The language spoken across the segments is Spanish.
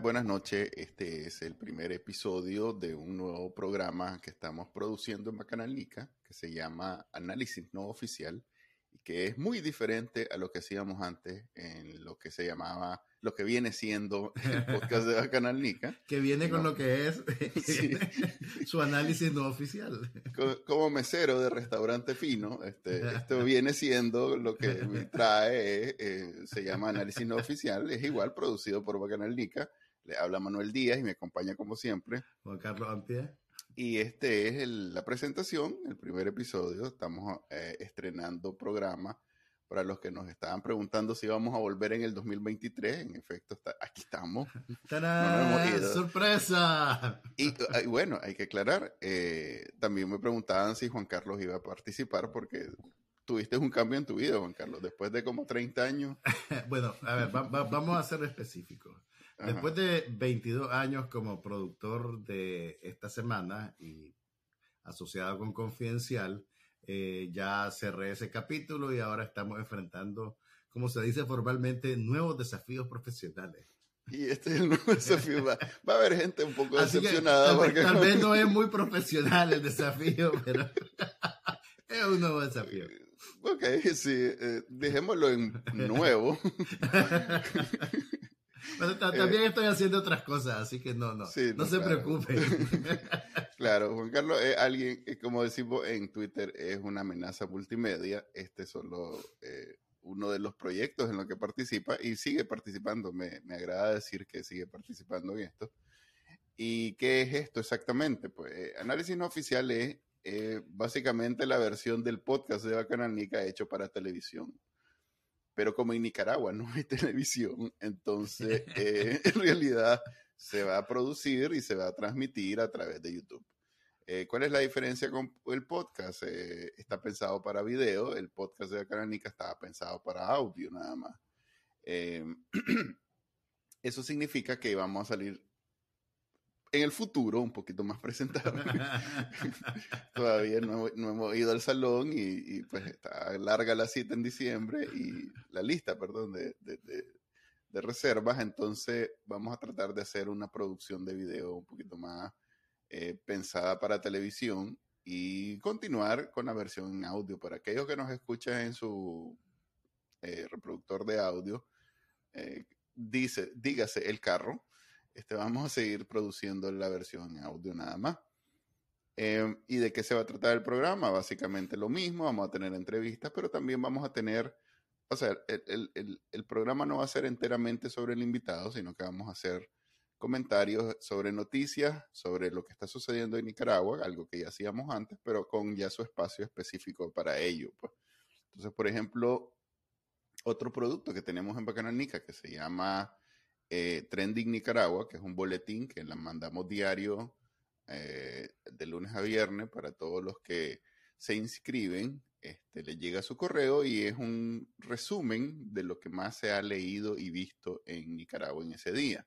Buenas noches. Este es el primer episodio de un nuevo programa que estamos produciendo en Bacanalnica, que se llama Análisis No Oficial, y que es muy diferente a lo que hacíamos antes en lo que se llamaba, lo que viene siendo el podcast de Bacanalnica. que viene con lo que es su análisis no oficial. Como, mesero de restaurante fino, este, esto viene siendo lo que trae, eh, se llama Análisis No Oficial, es igual producido por Bacanalnica. Le habla Manuel Díaz y me acompaña como siempre. Juan Carlos Ampie. Y este es la presentación, el primer episodio. Estamos eh, estrenando programa. Para los que nos estaban preguntando si íbamos a volver en el 2023, en efecto, está, aquí estamos. ¡Sorpresa! Y, bueno, hay que aclarar, eh, también me preguntaban si Juan Carlos iba a participar porque tuviste un cambio en tu vida, Juan Carlos, después de como 30 años. bueno, a ver, vamos a ser específicos. Después de 22 años como productor de esta semana y asociado con Confidencial, eh, ya cerré ese capítulo y ahora estamos enfrentando, como se dice formalmente, nuevos desafíos profesionales. Y este es el nuevo desafío. Va, a haber gente un poco decepcionada. tal, vez no es muy profesional el desafío, pero es un nuevo desafío. Ok, sí, eh, dejémoslo en nuevo. también estoy haciendo otras cosas, así que no, no, no, se preocupe. claro, Juan Carlos es alguien, como decimos en Twitter, es una amenaza multimedia. Este es solo eh, uno de los proyectos en los que participa y sigue participando. Me, me, agrada decir que sigue participando en esto. ¿Y qué es esto exactamente? Pues eh, análisis no oficial es eh, básicamente la versión del podcast de Bacanal Nica hecho para televisión pero como en Nicaragua no hay televisión, entonces eh, en realidad se va a producir y se va a transmitir a través de YouTube. Eh, ¿Cuál es la diferencia con el podcast? Eh, está pensado para video, el podcast de Acaranica estaba pensado para audio nada más. eso significa que vamos a salir en el futuro un poquito más presentable. Todavía no, hemos ido al salón y, pues está larga la cita en diciembre y la lista, perdón, de, reservas. Entonces vamos a tratar de hacer una producción de video un poquito más eh, pensada para televisión y continuar con la versión en audio. Para aquellos que nos escuchan en su eh, reproductor de audio, eh, dice, dígase el carro este, vamos a seguir produciendo la versión audio nada más. Em, ¿Y de qué se va a tratar el programa? Básicamente lo mismo, vamos a tener entrevistas, pero también vamos a tener, o sea, el, el, el, programa no va a ser enteramente sobre el invitado, sino que vamos a hacer comentarios sobre noticias, sobre lo que está sucediendo en Nicaragua, algo que ya hacíamos antes, pero con ya su espacio específico para ello. Pues. Entonces, por ejemplo, otro producto que tenemos en Bacananica que se llama eh, Trending Nicaragua, que es un boletín que la mandamos diario eh, de lunes a viernes para todos los que se inscriben. Este, le llega su correo y es un resumen de lo que más se ha leído y visto en Nicaragua en ese día.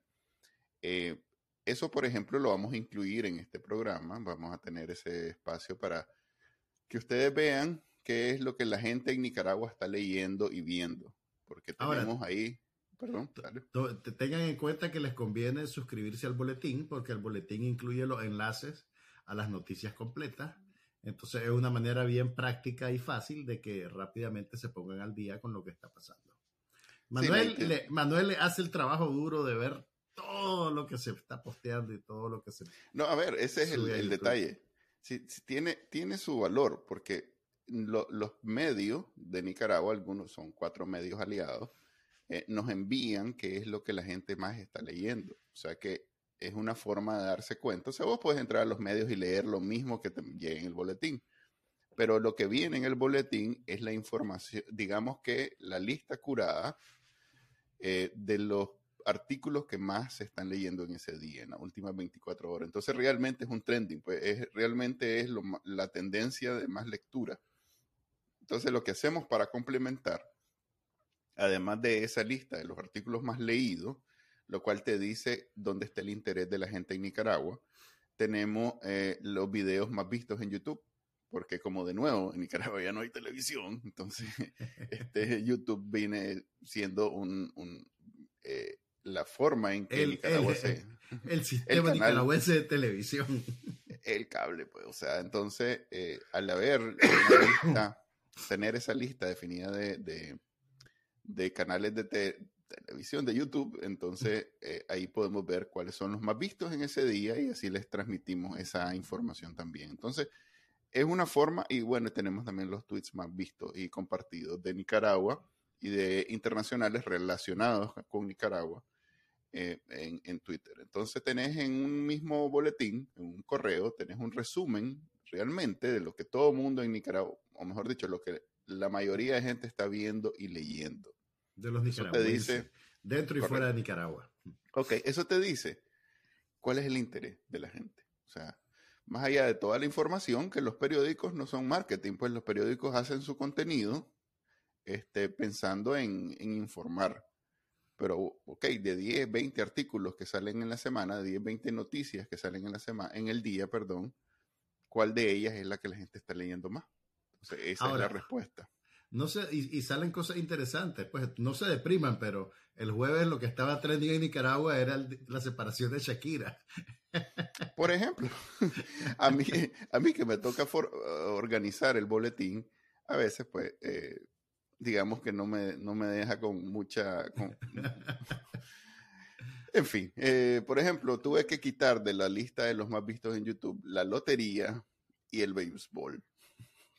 Eh, eso, por ejemplo, lo vamos a incluir en este programa. Vamos a tener ese espacio para que ustedes vean qué es lo que la gente en Nicaragua está leyendo y viendo. Porque tenemos ahí Perdón, Tengan en cuenta que les conviene suscribirse al boletín porque el boletín incluye los enlaces a las noticias completas. Entonces es una manera bien práctica y fácil de que rápidamente se pongan al día con lo que está pasando. Manuel, le, Manuel hace el trabajo duro de ver todo lo que se está posteando y todo lo que se... No, a ver, ese es el, detalle. Si, tiene, tiene su valor porque los medios de Nicaragua, algunos son cuatro medios aliados, eh, nos envían qué es lo que la gente más está leyendo. O sea que es una forma de darse cuenta. O sea, vos puedes entrar a los medios y leer lo mismo que te en el boletín. Pero lo que viene en el boletín es la información, digamos que la lista curada eh, de los artículos que más se están leyendo en ese día, en las últimas 24 horas. Entonces realmente es un trending, pues es, realmente es la tendencia de más lectura. Entonces lo que hacemos para complementar además de esa lista de los artículos más leídos, lo cual te dice dónde está el interés de la gente en Nicaragua, tenemos eh, los videos más vistos en YouTube, porque como de nuevo en Nicaragua ya no hay televisión, entonces este, YouTube viene siendo un, eh, la forma en que El- Nicaragua el- se... El sistema canal. nicaragüense de televisión. El cable, pues, o sea, entonces, eh, al haber lista, tener esa lista definida de, de, de canales de te- televisión de YouTube, entonces eh, ahí podemos ver cuáles son los más vistos en ese día y así les transmitimos esa información también. Entonces, es una forma, y bueno, tenemos también los tweets más vistos y compartidos de Nicaragua y de internacionales relacionados con Nicaragua eh, en, en Twitter. Entonces tenés en un mismo boletín, en un correo, tenés un resumen realmente de lo que todo mundo en Nicaragua, o mejor dicho, lo que la mayoría de gente está viendo y leyendo. De los Eso te nicaragüenses. dice, dentro y Correcto. fuera de Nicaragua. ok, eso te dice cuál es el interés de la gente. O sea, más allá de toda la información, que los periódicos no son marketing, pues los periódicos hacen su contenido este, pensando en, en informar. Pero, ok, de 10, 20 artículos que salen en la semana, de 10, 20 noticias que salen en la semana, en el día, perdón, ¿cuál de ellas es la que la gente está leyendo más? Esa Ahora, es la respuesta. No sé, y, y salen cosas interesantes. Pues no se depriman, pero el jueves lo que estaba trending en Nicaragua era el- la separación de Shakira. Por ejemplo, a mí, a mí que me toca for- organizar el boletín, a veces, pues, eh, digamos que no me, no me deja con mucha... con- En fin, eh, por ejemplo, tuve que quitar de la lista de los más vistos en YouTube la lotería y el béisbol,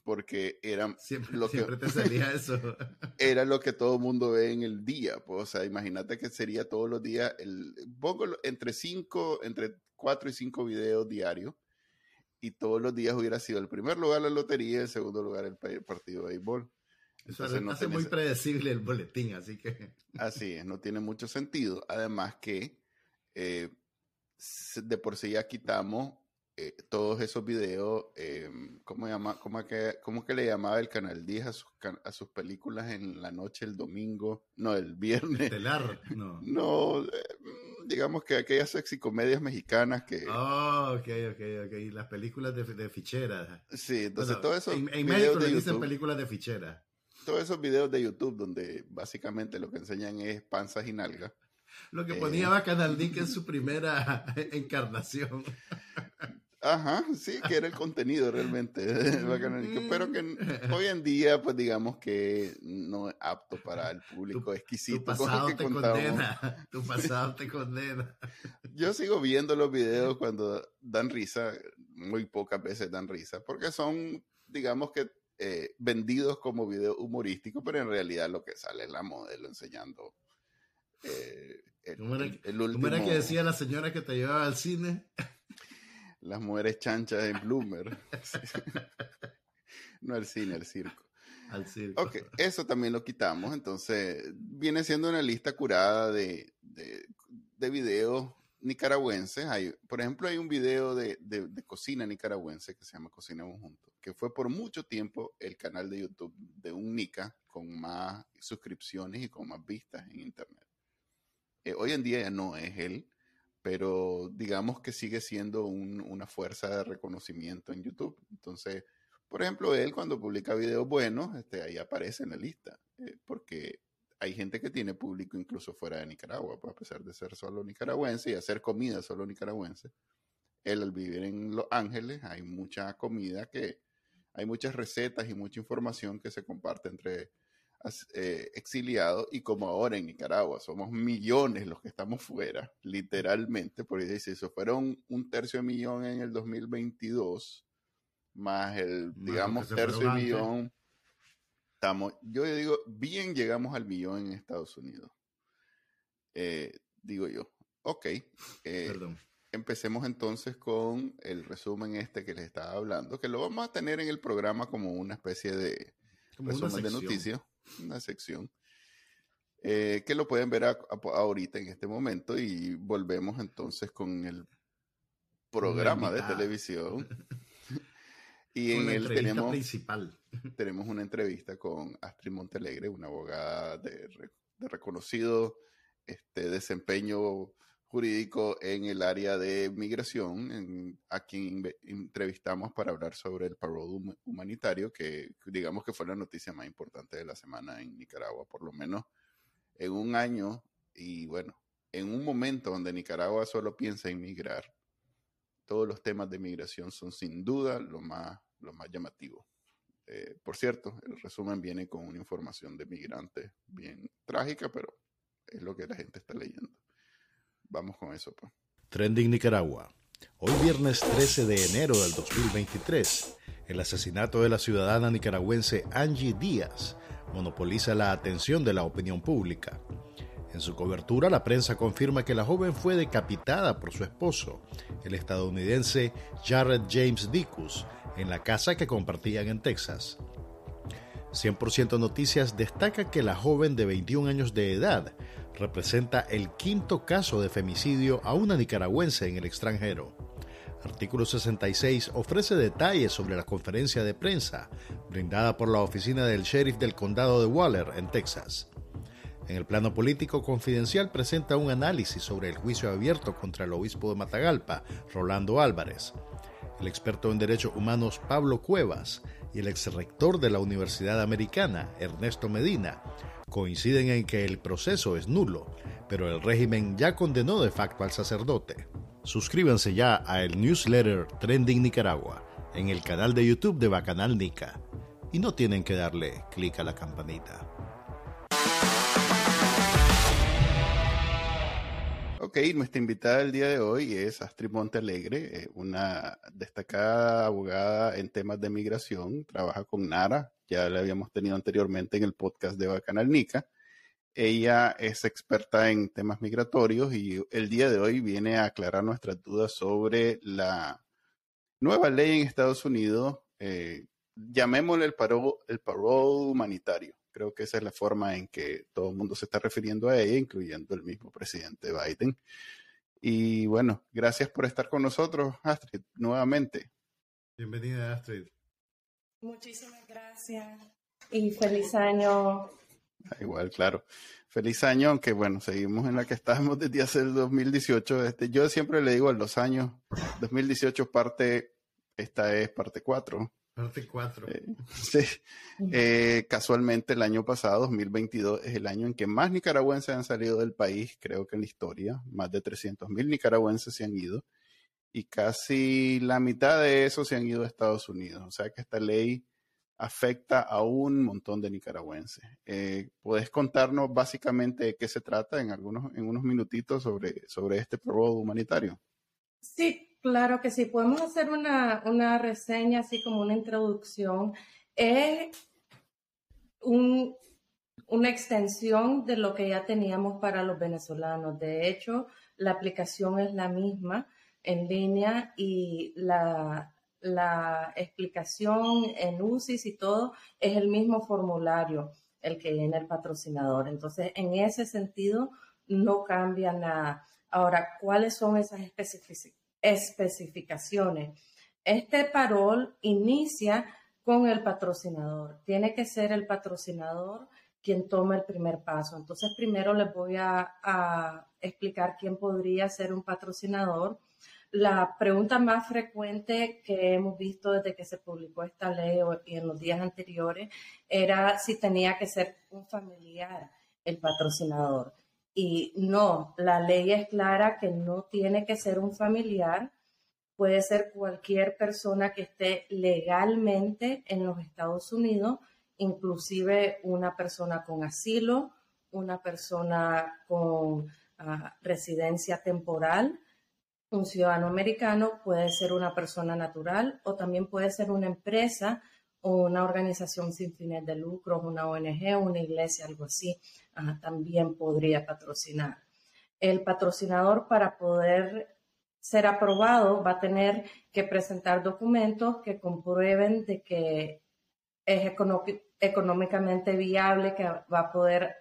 porque eran Siempre, Lo que- siempre te salía eso. era lo que todo el mundo ve en el día. Pues, o sea, imagínate que sería todos los días, el, pongo lo- entre cinco, entre cuatro y cinco videos diarios, y todos los días hubiera sido el primer lugar la lotería, el segundo lugar el pa- partido de béisbol. Eso Entonces, no hace tenés- muy predecible el boletín, así que Así es, no tiene mucho sentido. Además que eh, de por sí ya quitamos eh, todos esos videos, eh, ¿cómo, llama, cómo, que, ¿cómo que le llamaba el Canal 10 a sus, a sus películas en la noche, el domingo? No, el viernes. estelar, no. No, eh, digamos que aquellas sexy comedias mexicanas que... Oh, ok, ok, ok. Las películas de, de fichera. sí, entonces Bueno, todos esos en, en México le dicen películas de fichera. todos esos videos de YouTube donde básicamente lo que enseñan es panzas y nalgas. Lo que Eh. ponía Bacanal Nick en su primera encarnación. Ajá, sí, que era el contenido realmente. Pero que hoy en día, pues digamos que no es apto para el público Tu exquisito el pasado que te contamos. condena. Tu pasado te condena. Yo sigo viendo los videos cuando dan risa, muy pocas veces dan risa, porque son, digamos que, eh, vendidos como video humorístico, pero en realidad lo que sale es la modelo enseñando eh, el, ¿Cómo era- el- el ¿Cómo era último- que decía la señora que te llevaba al cine? Las mujeres chanchas en Bloomer. no el cine, el circo. Al circo. Ok, eso también lo quitamos. Entonces, viene siendo una lista curada de, de, de videos nicaragüenses. Hay, por ejemplo, hay un video de, de- de cocina nicaragüense que se llama Cocinemos Juntos, que fue por mucho tiempo el canal de YouTube de un Nica con más suscripciones y con más vistas en Internet. Eh, hoy en día ya no es él, pero digamos que sigue siendo un- una fuerza de reconocimiento en YouTube. Entonces, por ejemplo, él cuando publica videos buenos, este, ahí aparece en la lista, eh, porque hay gente que tiene público incluso fuera de Nicaragua, pues a pesar de ser solo nicaragüense y hacer comida solo nicaragüense. Él al vivir en Los Ángeles hay mucha comida que, hay muchas recetas y mucha información que se comparte entre eh, exiliados y como ahora en Nicaragua somos millones los que estamos fuera, literalmente, porque dice, si fueron un tercio de millón en el 2022, más el, Más digamos, tercio de millón, estamos, yo digo, bien llegamos al millón en Estados Unidos. Eh, digo yo, ok, eh, Perdón. empecemos entonces con el resumen este que les estaba hablando, que lo vamos a tener en el programa como una especie de Como resumen de noticias, una sección, eh, que lo pueden ver a- a- ahorita en este momento y volvemos entonces con el programa de televisión. y en él entrevista tenemos, principal. tenemos una entrevista con Astrid Montelegre, una abogada de, de reconocido este, desempeño jurídico en el área de migración, en- a quien entrevistamos para hablar sobre el parole hum- humanitario, que digamos que fue la noticia más importante de la semana en Nicaragua, por lo menos en un año, y bueno, en un momento donde Nicaragua solo piensa en migrar, todos los temas de migración son sin duda lo más, lo más llamativo. Eh, por cierto, el resumen viene con una información de migrantes bien trágica, pero es lo que la gente está leyendo. Vamos con eso. Pues. Trending Nicaragua. Hoy viernes 13 de enero del 2023, el asesinato de la ciudadana nicaragüense Angie Díaz monopoliza la atención de la opinión pública. En su cobertura, la prensa confirma que la joven fue decapitada por su esposo, el estadounidense Jared James Dicus, en la casa que compartían en Texas. 100% Noticias destaca que la joven de 21 años de edad representa el quinto caso de femicidio a una nicaragüense en el extranjero. Artículo 66 ofrece detalles sobre la conferencia de prensa brindada por la oficina del sheriff del condado de Waller, en Texas. En el plano político confidencial presenta un análisis sobre el juicio abierto contra el obispo de Matagalpa, Rolando Álvarez. El experto en derechos humanos Pablo Cuevas y el exrector de la Universidad Americana, Ernesto Medina, coinciden en que el proceso es nulo, pero el régimen ya condenó de facto al sacerdote. Suscríbanse ya a el newsletter Trending Nicaragua en el canal de YouTube de Bacanal Nica y no tienen que darle clic a la campanita. Ok, nuestra invitada del día de hoy es Astrid Montealegre, eh, una destacada abogada en temas de migración, trabaja con NARA, ya la habíamos tenido anteriormente en el podcast de Bacanal Nica. Ella es experta en temas migratorios y el día de hoy viene a aclarar nuestras dudas sobre la nueva ley en Estados Unidos, eh, llamémosle el paro, el parole humanitario. Creo que esa es la forma en que todo el mundo se está refiriendo a ella, incluyendo el mismo presidente Biden. Y bueno, gracias por estar con nosotros, Astrid, nuevamente. Bienvenida, Astrid. Muchísimas gracias y feliz año. Ah, igual, claro. Feliz año, aunque bueno, seguimos en la que estábamos desde hace el 2018. Este, yo siempre le digo a los años, 2018 parte, esta es parte 4. Parte 4. Eh, sí. Eh, casualmente el año pasado, 2022, es el año en que más nicaragüenses han salido del país, creo que en la historia. Más de 300 mil nicaragüenses se han ido. Y casi la mitad de eso se han ido a Estados Unidos. O sea que esta ley afecta a un montón de nicaragüenses. Eh, ¿Puedes contarnos básicamente de qué se trata en, algunos, en unos minutitos sobre, sobre este probado humanitario? Sí, Claro que sí, podemos hacer una, reseña, así como una introducción. Es una extensión de lo que ya teníamos para los venezolanos. De hecho, la aplicación es la misma en línea y la, la explicación en UCIS y todo es el mismo formulario, el que viene el patrocinador. Entonces, en ese sentido, no cambia nada. Ahora, ¿cuáles son esas especificidades? Especificaciones. Este parol inicia con el patrocinador. Tiene que ser el patrocinador quien tome el primer paso. Entonces, primero les voy a, explicar quién podría ser un patrocinador. La pregunta más frecuente que hemos visto desde que se publicó esta ley y en los días anteriores era si tenía que ser un familiar el patrocinador. Y no, la ley es clara que no tiene que ser un familiar, puede ser cualquier persona que esté legalmente en los Estados Unidos, inclusive una persona con asilo, una persona con ah, residencia temporal, un ciudadano americano, puede ser una persona natural o también puede ser una empresa una organización sin fines de lucro, una ONG, una iglesia, algo así también podría patrocinar. El patrocinador para poder ser aprobado va a tener que presentar documentos que comprueben de que es económicamente viable, que va a poder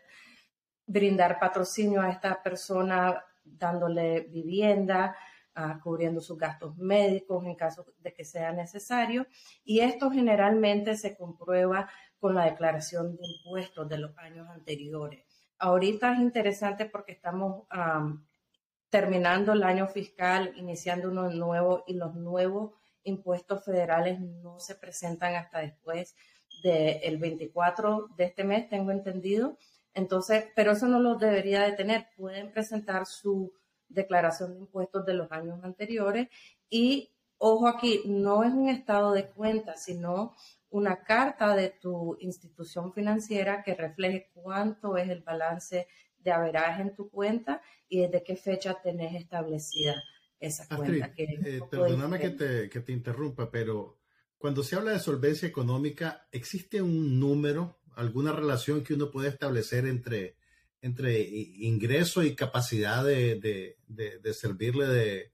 brindar patrocinio a esta persona dándole vivienda, uh, cubriendo sus gastos médicos en caso de que sea necesario. Y esto generalmente se comprueba con la declaración de impuestos de los años anteriores. Ahorita es interesante porque estamos terminando el año fiscal, iniciando uno nuevo y los nuevos impuestos federales no se presentan hasta después del 24 de este mes, tengo entendido. Entonces, pero eso no lo debería de tener. Pueden presentar su declaración de impuestos de los años anteriores y, ojo aquí, no es un estado de cuenta, sino una carta de tu institución financiera que refleje cuánto es el balance de averaje en tu cuenta y desde qué fecha tenés establecida esa cuenta. Eh, perdóname que te, que te interrumpa, pero cuando se habla de solvencia económica, ¿existe un número, alguna relación que uno puede establecer entre, entre ingreso y capacidad de, servirle de,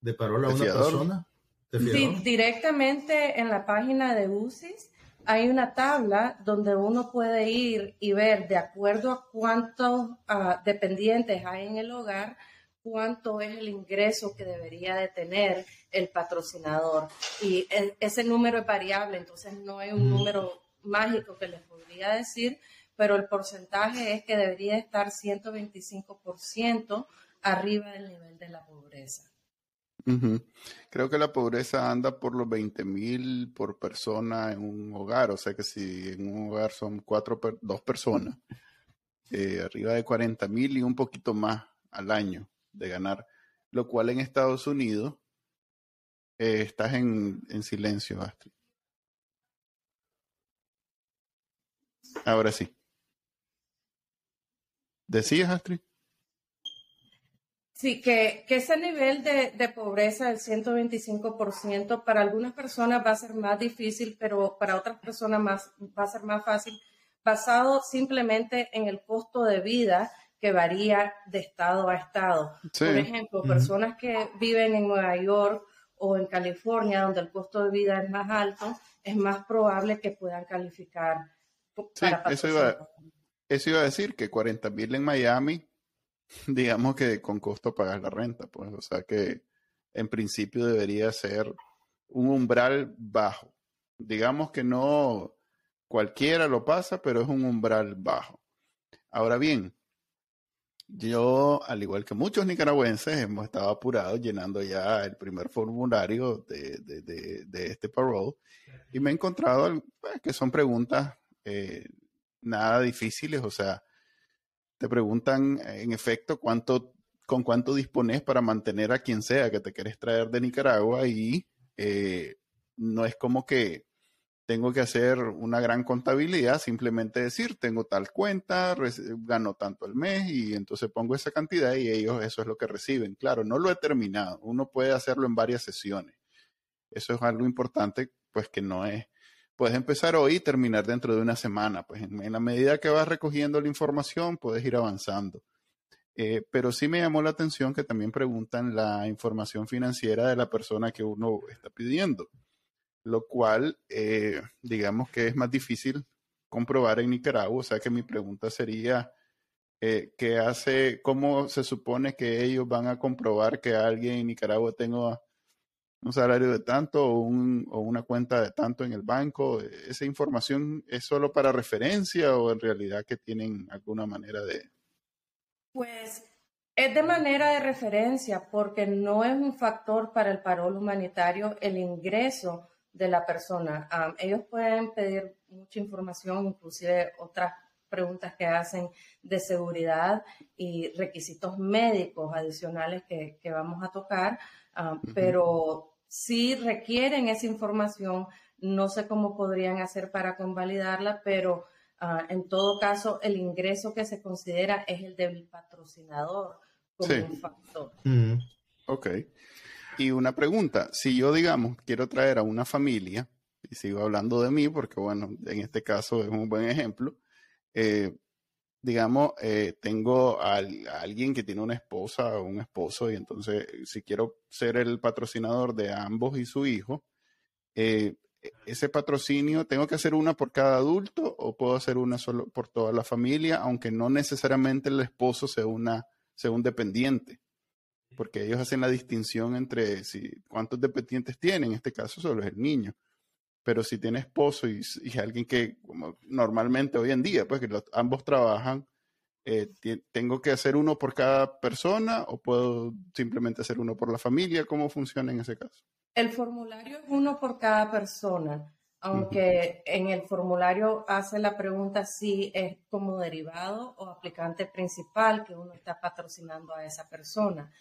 de parola a una persona? Sí, directamente en la página de UCIS hay una tabla donde uno puede ir y ver de acuerdo a cuántos ah, dependientes hay en el hogar, cuánto es el ingreso que debería de tener el patrocinador. Y e, ese número es variable, entonces no hay un mm. número mágico que les podría decir, pero el porcentaje es que debería estar 125% arriba del nivel de la pobreza. Creo que la pobreza anda por los 20 mil por persona en un hogar, o sea que si en un hogar son cuatro, dos personas, eh, arriba de 40 mil y un poquito más al año de ganar, lo cual en Estados Unidos eh, estás en, en silencio, Astrid. Ahora sí. ¿Decías, Astrid? Sí, que, que ese nivel de, de, pobreza del 125% para algunas personas va a ser más difícil, pero para otras personas más, va a ser más fácil, basado simplemente en el costo de vida que varía de estado a estado. Por ejemplo, personas que viven en Nueva York o en California, donde el costo de vida es más alto, es más probable que puedan calificar. Para sí, eso iba, eso iba a decir que 40 mil en Miami digamos que con costo pagar la renta, pues, o sea que en principio debería ser un umbral bajo. Digamos que no cualquiera lo pasa, pero es un umbral bajo. Ahora bien, yo, al igual que muchos nicaragüenses, hemos estado apurados llenando ya el primer formulario de, de, de, este parole y me he encontrado pues, que son preguntas eh, nada difíciles, o sea, te preguntan en efecto cuánto, con cuánto dispones para mantener a quien sea que te quieres traer de Nicaragua y eh, no es como que tengo que hacer una gran contabilidad, simplemente decir, tengo tal cuenta, gano tanto al mes y entonces pongo esa cantidad y ellos eso es lo que reciben. Claro, no lo he terminado, uno puede hacerlo en varias sesiones. Eso es algo importante, pues que no es puedes empezar hoy y terminar dentro de una semana. Pues en, la medida que vas recogiendo la información, puedes ir avanzando. Eh, pero sí me llamó la atención que también preguntan la información financiera de la persona que uno está pidiendo, lo cual, eh, digamos que es más difícil comprobar en Nicaragua. O sea que mi pregunta sería, eh, ¿qué hace, cómo se supone que ellos van a comprobar que alguien en Nicaragua tenga un salario de tanto o, una cuenta de tanto en el banco. ¿Esa información es solo para referencia o en realidad que tienen alguna manera de... Pues es de manera de referencia porque no es un factor para el parol humanitario el ingreso de la persona. ellos pueden pedir mucha información, inclusive otras preguntas que hacen de seguridad y requisitos médicos adicionales que, que vamos a tocar, Ah, pero si requieren esa información, no sé cómo podrían hacer para convalidarla, pero ah, en todo caso el ingreso que se considera es el del patrocinador como un factor. Ok. Y una pregunta, si yo, digamos, quiero traer a una familia, y sigo hablando de mí porque, bueno, en este caso es un buen ejemplo, eh, digamos, eh, tengo a, alguien que tiene una esposa o un esposo y entonces si quiero ser el patrocinador de ambos y su hijo, eh, e, ese patrocinio, ¿tengo que hacer una por cada adulto o puedo hacer una solo por toda la familia, aunque no necesariamente el esposo sea, una, sea un dependiente? Porque ellos hacen la distinción entre si, cuántos dependientes tienen, en este caso solo es el niño pero si tiene esposo y, alguien que como normalmente hoy en día, pues que ambos trabajan, eh, ¿tengo que hacer uno por cada persona o puedo simplemente hacer uno por la familia? ¿Cómo funciona en ese caso? El formulario es uno por cada persona. aunque en el formulario hace la pregunta si es como derivado o aplicante principal que uno está patrocinando a esa persona.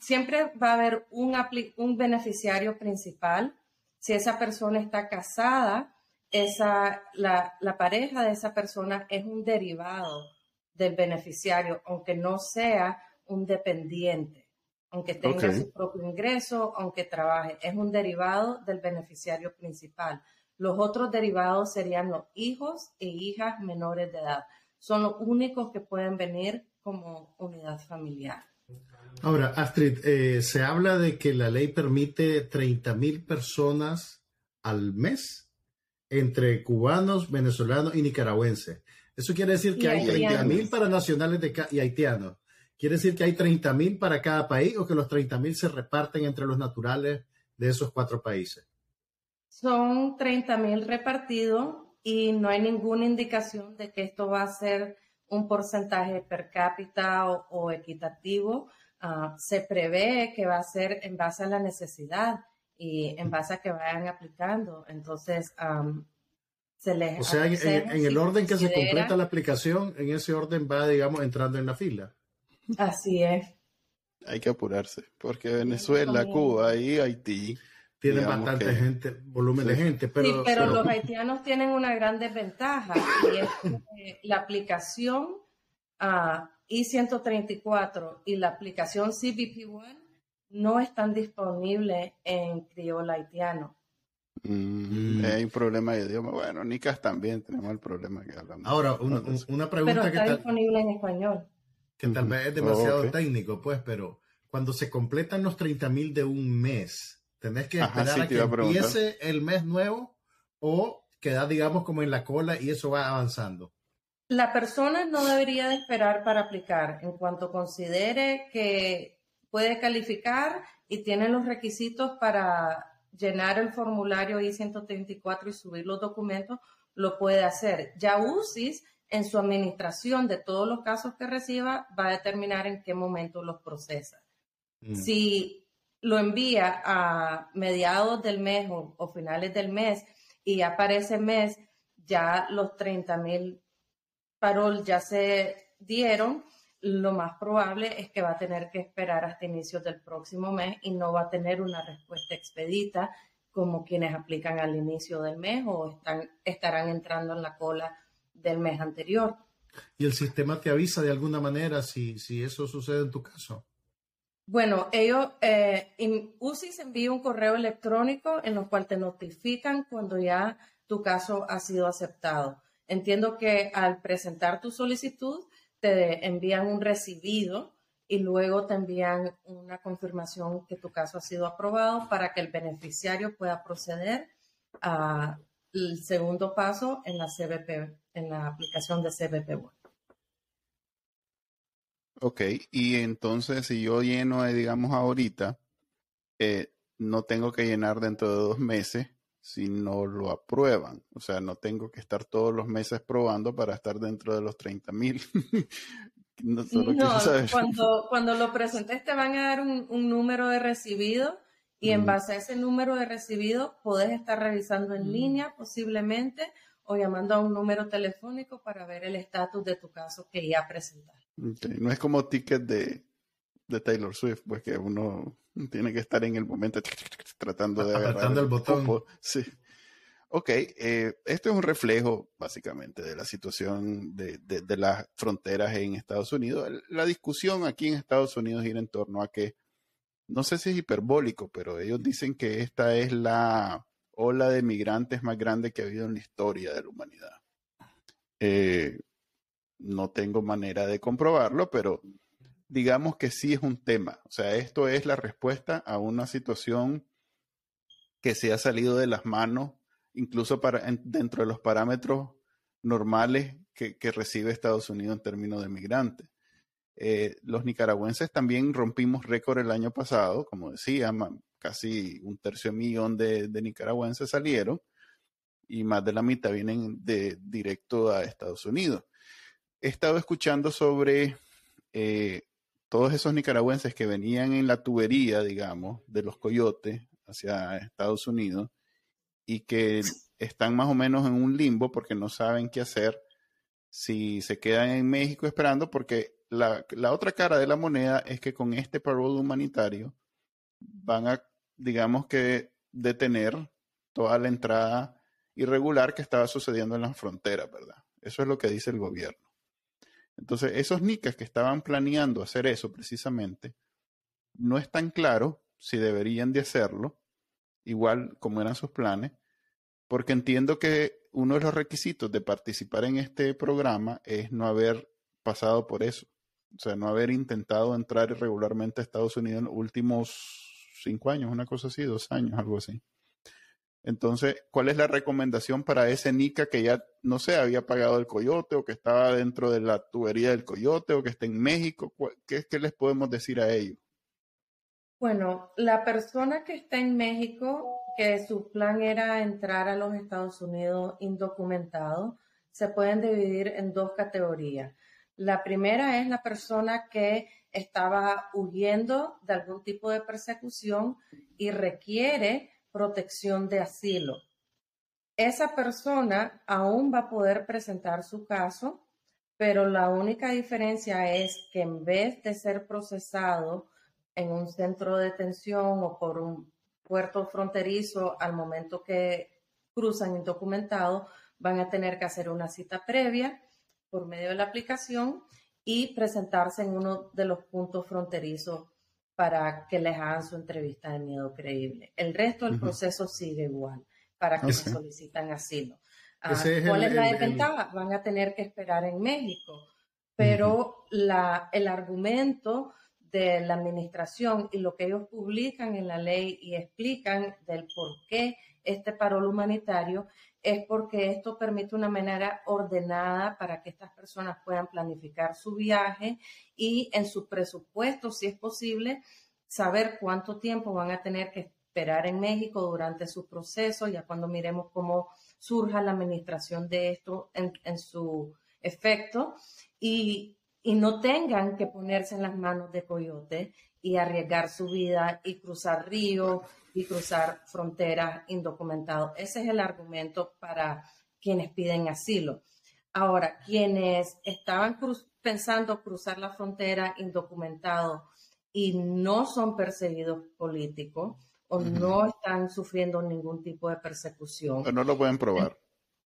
siempre va a haber un, un beneficiario principal. Si esa persona está casada, esa, la, la pareja de esa persona es un derivado del beneficiario, aunque no sea un dependiente aunque tenga su propio ingreso, aunque trabaje. Es un derivado del beneficiario principal. Los otros derivados serían los hijos e hijas menores de edad. Son los únicos que pueden venir como unidad familiar. Ahora, Astrid, eh, se habla de que la ley permite 30 mil personas al mes entre cubanos, venezolanos y nicaragüenses. Eso quiere decir que hay 30 mil para nacionales de y haitianos. ¿Quiere decir que hay 30.000 para cada país o que los 30.000 se reparten entre los naturales de esos cuatro países? Son 30.000 repartidos y no hay ninguna indicación de que esto va a ser un porcentaje per cápita o, equitativo. Ah, se prevé que va a ser en base a la necesidad y en base a que vayan aplicando. Entonces, se les... O sea, en, en, el orden que se completa la aplicación, en ese orden va, digamos, entrando en la fila. Así es. Hay que apurarse, porque Venezuela, Cuba y Haití tienen bastante gente, volumen de gente, pero, sí, pero, los haitianos tienen una gran desventaja y es que la aplicación a I-134 y la aplicación CBP-1 no están disponibles en criollo haitiano. Mm, mm. Hay un problema de idioma. Bueno, Nicas también tenemos el problema que hablamos. Ahora, una, pregunta pero está disponible en español que tal vez es demasiado técnico, pues, pero cuando se completan los 30 mil de un mes, ¿tenés que esperar a que empiece el mes nuevo o quedar, digamos, como en la cola y eso va avanzando? La persona no debería de esperar para aplicar en cuanto considere que puede calificar y tiene los requisitos para llenar el formulario I-134 y subir los documentos, lo puede hacer. Ya UCIS en su administración de todos los casos que reciba, va a determinar en qué momento los procesa. Mm. Si lo envía a mediados del mes o, finales del mes y aparece ese mes, ya los 30 mil parol ya se dieron, lo más probable es que va a tener que esperar hasta inicios del próximo mes y no va a tener una respuesta expedita como quienes aplican al inicio del mes o están, estarán entrando en la cola del mes anterior. ¿Y el sistema te avisa de alguna manera si, si eso sucede en tu caso? Bueno, ellos, eh, UCIS envía un correo electrónico en el cual te notifican cuando ya tu caso ha sido aceptado. Entiendo que al presentar tu solicitud te envían un recibido y luego te envían una confirmación que tu caso ha sido aprobado para que el beneficiario pueda proceder al segundo paso en la CBP en la aplicación de CBP One. Ok, y entonces si yo lleno, digamos, ahorita, eh, no tengo que llenar dentro de dos meses si no lo aprueban. O sea, no tengo que estar todos los meses probando para estar dentro de los 30 mil. no, cuando, cuando lo presentes te van a dar un, número de recibido y en base a ese número de recibido puedes estar revisando en línea posiblemente o llamando a un número telefónico para ver el estatus de tu caso que ya presentaste. No es como ticket de, de, Taylor Swift, pues que uno tiene que estar en el momento tratando de agarrar el, botón. Sí. Ok, eh, esto es un reflejo básicamente de la situación de, de, de, las fronteras en Estados Unidos. La discusión aquí en Estados Unidos gira en torno a que, no sé si es hiperbólico, pero ellos dicen que esta es la ola de migrantes más grande que ha habido en la historia de la humanidad. Eh, no tengo manera de comprobarlo, pero digamos que sí es un tema. O sea, esto es la respuesta a una situación que se ha salido de las manos, incluso para, dentro de los parámetros normales que, recibe Estados Unidos en términos de migrantes. Eh, los nicaragüenses también rompimos récord el año pasado, como decía, casi un tercio millón de, nicaragüenses salieron y más de la mitad vienen de directo a Estados Unidos. He estado escuchando sobre eh, todos esos nicaragüenses que venían en la tubería, digamos, de los coyotes hacia Estados Unidos y que están más o menos en un limbo porque no saben qué hacer si se quedan en México esperando, porque la, la otra cara de la moneda es que con este parole humanitario van a, digamos que, detener toda la entrada irregular que estaba sucediendo en las fronteras, ¿verdad? Eso es lo que dice el gobierno. Entonces, esos nicas que estaban planeando hacer eso precisamente, no es tan claro si deberían de hacerlo, igual como eran sus planes, porque entiendo que uno de los requisitos de participar en este programa es no haber pasado por eso. O sea, no haber intentado entrar irregularmente a Estados Unidos en los últimos cinco años, una cosa así, dos años, algo así. Entonces, ¿cuál es la recomendación para ese NICA que ya, no sé, había pagado el coyote o que estaba dentro de la tubería del coyote o que está en México? ¿Qué, qué les podemos decir a ellos? Bueno, la persona que está en México, que su plan era entrar a los Estados Unidos indocumentado, se pueden dividir en dos categorías. La primera es la persona que estaba huyendo de algún tipo de persecución y requiere protección de asilo. Esa persona aún va a poder presentar su caso, pero la única diferencia es que en vez de ser procesado en un centro de detención o por un puerto fronterizo al momento que cruzan indocumentado, van a tener que hacer una cita previa por medio de la aplicación y presentarse en uno de los puntos fronterizos para que les hagan su entrevista de miedo creíble. El resto del proceso sigue igual para que solicitan asilo. Ah, ¿Cuál es, la desventaja? Van a tener que esperar en México, pero la, el argumento de la administración y lo que ellos publican en la ley y explican del por qué este parol humanitario es porque esto permite una manera ordenada para que estas personas puedan planificar su viaje y en su presupuesto, si es posible, saber cuánto tiempo van a tener que esperar en México durante su proceso, ya cuando miremos cómo surja la administración de esto en, en su efecto. Y y no tengan que ponerse en las manos de coyote y arriesgar su vida y cruzar ríos y cruzar fronteras indocumentados. Ese es el argumento para quienes piden asilo. Ahora, quienes estaban pensando cruzar la frontera indocumentados y no son perseguidos políticos o no están sufriendo ningún tipo de persecución. no lo pueden probar.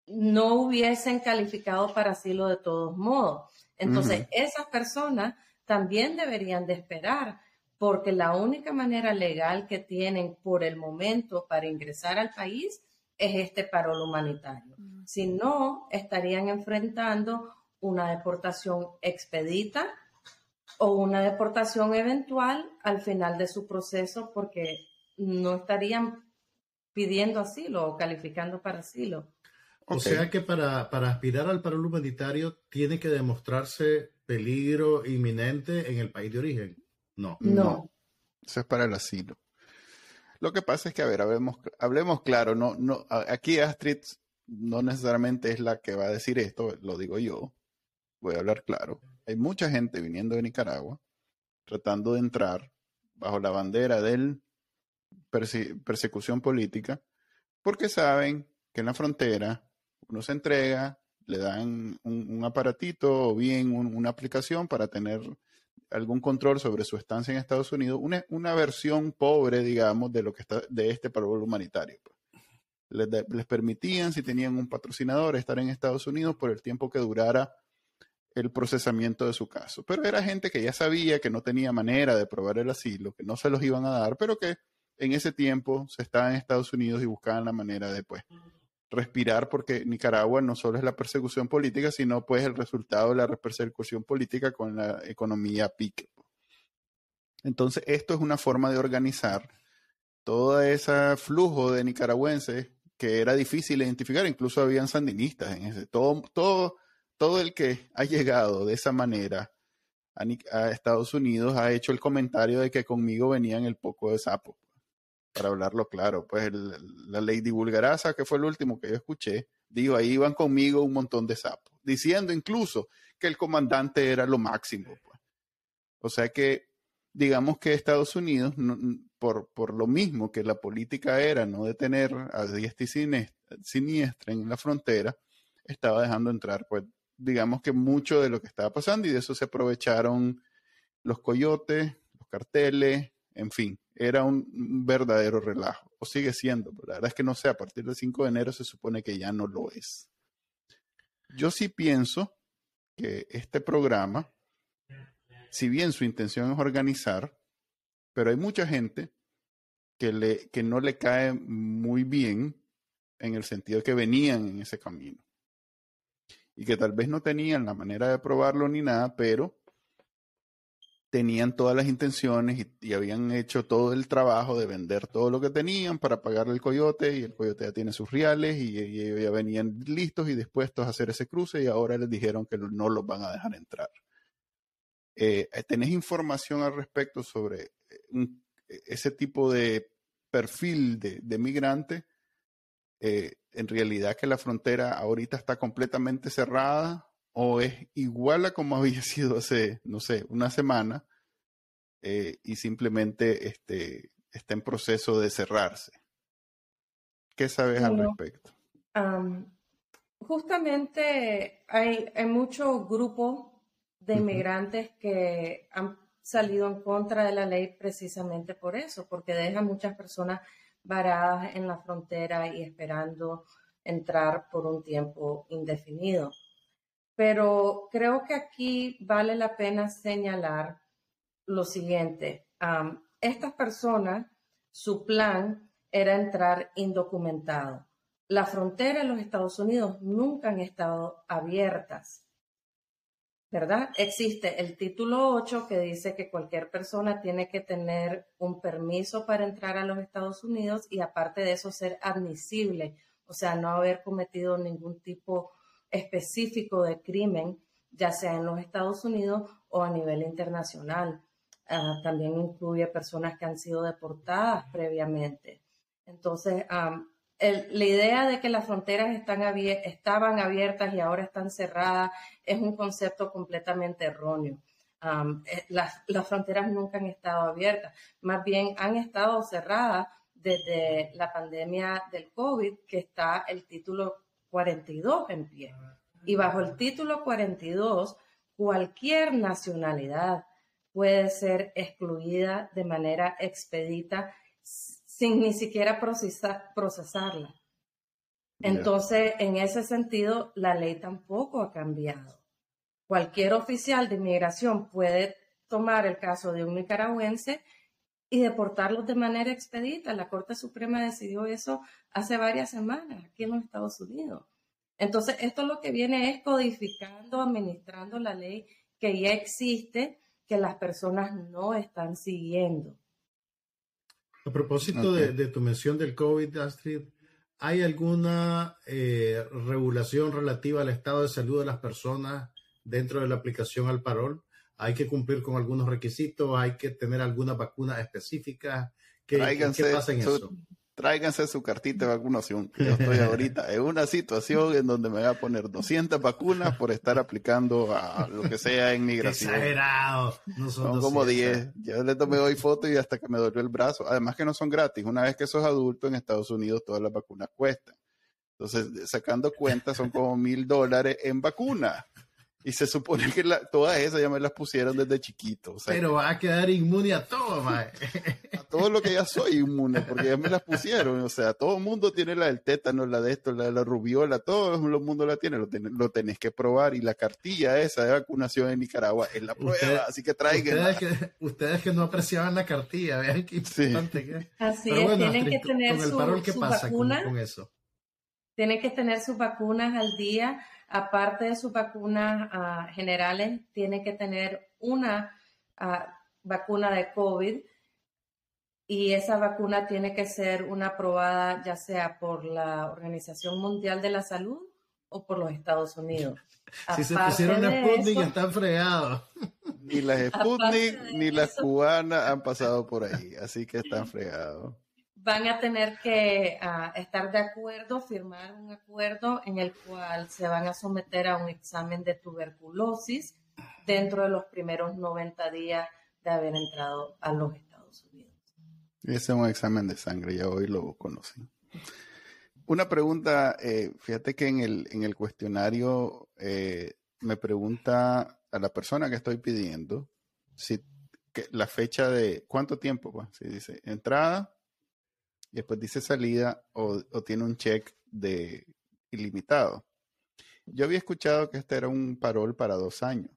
No hubiesen calificado para asilo de todos modos. Entonces, esas personas también deberían de esperar, porque la única manera legal que tienen por el momento para ingresar al país es este parol humanitario. Si no, estarían enfrentando una deportación expedita o una deportación eventual al final de su proceso porque no estarían pidiendo asilo o calificando para asilo. O sea que para, aspirar al paro humanitario tiene que demostrarse peligro inminente en el país de origen. No. No. Eso es para el asilo. Lo que pasa es que, a ver, hablemos, hablemos claro, no, no, aquí Astrid no necesariamente es la que va a decir esto, lo digo yo, voy a hablar claro. Hay mucha gente viniendo de Nicaragua tratando de entrar bajo la bandera de persecución política porque saben que en la frontera uno se entrega, le dan un, aparatito o bien una aplicación para tener algún control sobre su estancia en Estados Unidos, una, una versión pobre, digamos, de lo que está de este parol humanitario. Pues. Les, les, permitían, si tenían un patrocinador, estar en Estados Unidos por el tiempo que durara el procesamiento de su caso. Pero era gente que ya sabía que no tenía manera de probar el asilo, que no se los iban a dar, pero que en ese tiempo se estaba en Estados Unidos y buscaban la manera de, pues, respirar porque Nicaragua no solo es la persecución política, sino pues el resultado de la persecución política con la economía pique. Entonces, esto es una forma de organizar todo ese flujo de nicaragüenses que era difícil identificar, incluso habían sandinistas en ese. Todo, todo, todo el que ha llegado de esa manera a, a Estados Unidos ha hecho el comentario de que conmigo venían el poco de sapo para hablarlo claro, pues la ley divulgaraza, que fue el último que yo escuché, dijo, ahí iban conmigo un montón de sapos, diciendo incluso que el comandante era lo máximo. Pues. O sea que, digamos que Estados Unidos, por, por lo mismo que la política era no detener a diestra y siniestra en la frontera, estaba dejando entrar, pues, digamos que mucho de lo que estaba pasando y de eso se aprovecharon los coyotes, los carteles, en fin, era un verdadero relajo, o sigue siendo, pero la verdad es que no sé, a partir del 5 de enero se supone que ya no lo es. Yo sí pienso que este programa, si bien su intención es organizar, pero hay mucha gente que, le, que no le cae muy bien en el sentido que venían en ese camino y que tal vez no tenían la manera de probarlo ni nada, pero tenían todas las intenciones y, habían hecho todo el trabajo de vender todo lo que tenían para pagar el coyote y el coyote ya tiene sus reales y, ya venían listos y dispuestos a hacer ese cruce y ahora les dijeron que no los van a dejar entrar. Eh, ¿Tenés información al respecto sobre eh, ese tipo de perfil de, de migrante? Eh, en realidad que la frontera ahorita está completamente cerrada o es igual a como había sido hace, no sé, una semana eh, y simplemente este, está en proceso de cerrarse. ¿Qué sabes al respecto? justamente hay, hay muchos grupos de inmigrantes que han salido en contra de la ley precisamente por eso, porque dejan muchas personas varadas en la frontera y esperando entrar por un tiempo indefinido. Pero creo que aquí vale la pena señalar lo siguiente. estas personas, su plan era entrar indocumentado. La frontera en los Estados Unidos nunca han estado abiertas. ¿verdad? Existe el título 8 que dice que cualquier persona tiene que tener un permiso para entrar a los Estados Unidos y aparte de eso ser admisible, o sea, no haber cometido ningún tipo específico de crimen, ya sea en los Estados Unidos o a nivel internacional. Ah, también incluye personas que han sido deportadas previamente. Entonces, la idea de que las fronteras están estaban abiertas y ahora están cerradas es un concepto completamente erróneo. Eh, las, las, fronteras nunca han estado abiertas, más bien han estado cerradas desde la pandemia del COVID, que está el título 42 en pie. Y bajo el título 42, cualquier nacionalidad puede ser excluida de manera expedita sin ni siquiera procesarla. Entonces, en ese sentido, la ley tampoco ha cambiado. Cualquier oficial de inmigración puede tomar el caso de un nicaragüense y deportarlos de manera expedita. La Corte Suprema decidió eso hace varias semanas aquí en los Estados Unidos. Entonces, esto lo que viene es codificando, administrando la ley que ya existe, que las personas no están siguiendo. A propósito de, tu mención del COVID, Astrid, ¿hay alguna eh, regulación relativa al estado de salud de las personas dentro de la aplicación al parol? ¿Hay que cumplir con algunos requisitos? ¿Hay que tener alguna vacuna específica? ¿Qué, ¿qué pasa en eso? tráiganse su cartita de vacunación. Yo estoy ahorita en una situación en donde me voy a poner 200 vacunas por estar aplicando a lo que sea en migración. Exagerado. No son, como 10. Yo le tomé hoy foto y hasta que me dolió el brazo. Además que no son gratis. Una vez que sos adulto en Estados Unidos, todas las vacunas cuestan. Entonces, sacando cuentas, son como mil dólares en vacunas. Y se supone que la, todas esas ya me las pusieron desde chiquito. Pero va a quedar inmune a todo, mae. A todo lo que ya soy inmune, porque ya me las pusieron. O sea, todo el mundo tiene la del tétano, la de esto, la de la rubiola, todo el mundo la tiene. Lo, lo tenés que probar. Y la cartilla esa de vacunación en Nicaragua es la prueba. así que traigan. Ustedes que, ustedes que no apreciaban la cartilla, vean qué importante que Así es, tienen que tener con el parol, ¿qué pasa con, con eso? Tienen que tener sus vacunas al día aparte de sus vacunas ah, generales, tiene que tener una ah, vacuna de COVID y esa vacuna tiene que ser una aprobada ya sea por la Organización Mundial de la Salud o por los Estados Unidos. si se pusieron la Sputnik están fregados. Ni las Sputnik ni las cubanas han pasado por ahí, así que están fregados van a tener que ah, estar de acuerdo, firmar un acuerdo en el cual se van a someter a un examen de tuberculosis dentro de los primeros 90 días de haber entrado a los Estados Unidos. Ese es un examen de sangre, ya hoy lo conocí. Una pregunta, eh, fíjate que en el, en el cuestionario eh, me pregunta a la persona que estoy pidiendo si la fecha de cuánto tiempo, pues, si dice entrada y después dice salida o, tiene un check de ilimitado. Yo había escuchado que este era un parol para dos años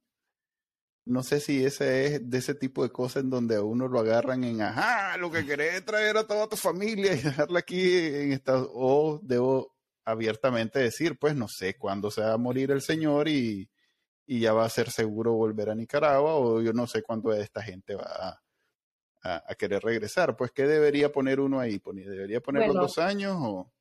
no sé si ese es de ese tipo de cosas en donde a uno lo agarran en, ajá, lo que querés es traer a toda tu familia y dejarla aquí en Estados o debo abiertamente decir, pues no sé cuándo se va a morir el señor y, ya va a ser seguro volver a Nicaragua o yo no sé cuándo esta gente va a, querer regresar. Pues, ¿qué debería poner uno ahí? ¿Debería poner los dos años o...?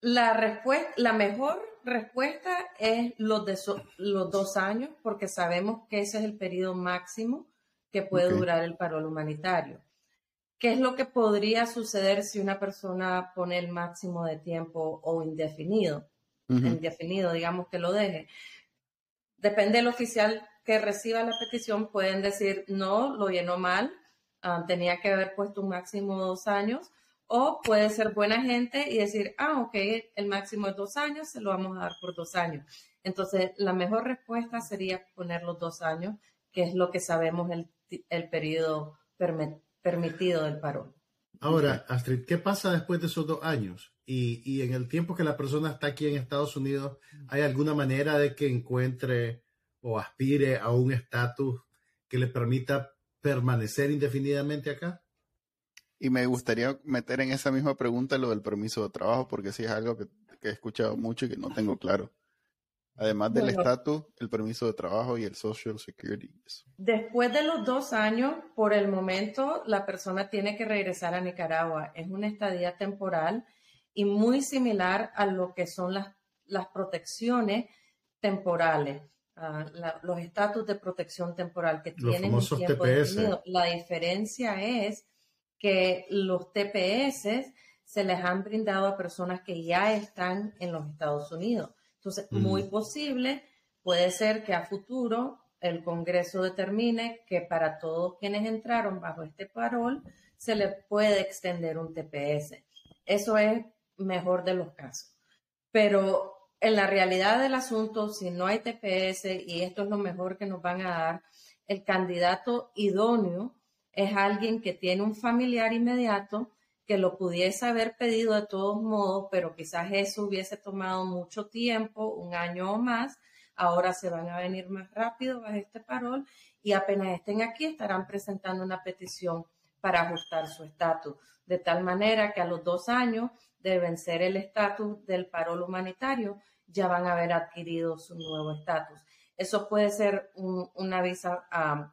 La respuesta, la mejor respuesta es los, de los dos años, porque sabemos que ese es el periodo máximo que puede durar el parol humanitario. ¿Qué es lo que podría suceder si una persona pone el máximo de tiempo o indefinido? Indefinido, digamos que lo deje. Depende del oficial que reciba la petición, pueden decir, no, lo llenó mal, ah, tenía que haber puesto un máximo de dos años, o puede ser buena gente y decir, ah, ok, el máximo es dos años, se lo vamos a dar por dos años. Entonces, la mejor respuesta sería poner los dos años, que es lo que sabemos el, el periodo permitido del paro. Ahora, Astrid, ¿qué pasa después de esos dos años? Y, y, en el tiempo que la persona está aquí en Estados Unidos, ¿hay alguna manera de que encuentre o aspire a un estatus que le permita permanecer indefinidamente acá? Y me gustaría meter en esa misma pregunta lo del permiso de trabajo, porque sí es algo que, he escuchado mucho y que no tengo claro. Además del estatus, el permiso de trabajo y el Social Security. Después de los dos años, por el momento, la persona tiene que regresar a Nicaragua. Es una estadía temporal y muy similar a lo que son las, las protecciones temporales, los estatus de protección temporal que tienen un tiempo definido. La diferencia es que los TPS se les han brindado a personas que ya están en los Estados Unidos. Entonces, muy posible, puede ser que a futuro el Congreso determine que para todos quienes entraron bajo este parol se les puede extender un TPS. Eso es mejor de los casos. Pero en la realidad del asunto, si no hay TPS, y esto es lo mejor que nos van a dar, el candidato idóneo es alguien que tiene un familiar inmediato que lo pudiese haber pedido de todos modos, pero quizás eso hubiese tomado mucho tiempo, un año o más. Ahora se van a venir más rápido a este parol y apenas estén aquí estarán presentando una petición para ajustar su estatus, de tal manera que a los dos años de vencer el estatus del parol humanitario ya van a haber adquirido su nuevo estatus. Eso puede ser una visa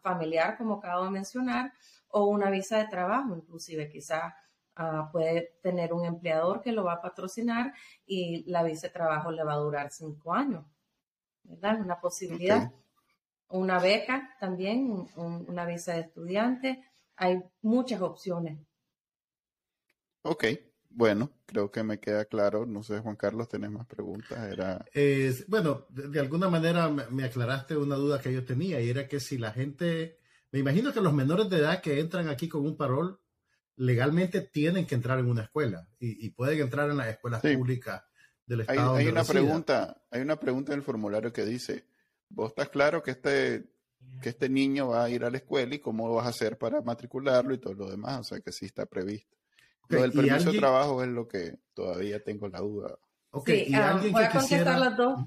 familiar, como acabo de mencionar, o una visa de trabajo, inclusive quizás ah, puede tener un empleador que lo va a patrocinar y la visa de trabajo le va a durar cinco años. ¿Verdad? Una posibilidad. Una beca también, una visa de estudiante. Hay muchas opciones. Ok, bueno, creo que me queda claro. No sé, Juan Carlos, ¿tenés más preguntas? Era... bueno, de, alguna manera me, aclaraste una duda que yo tenía y era que si la gente, me imagino que los menores de edad que entran aquí con un parol legalmente tienen que entrar en una escuela y, pueden entrar en las escuelas públicas del Estado. Hay, una pregunta, hay una pregunta en el formulario que dice, ¿vos estás claro que este, que este niño va a ir a la escuela y cómo vas a hacer para matricularlo y todo lo demás? O sea que sí está previsto. Lo del permiso de trabajo es lo que todavía tengo la duda. Okay. Sí, ah, voy a contestar las dos.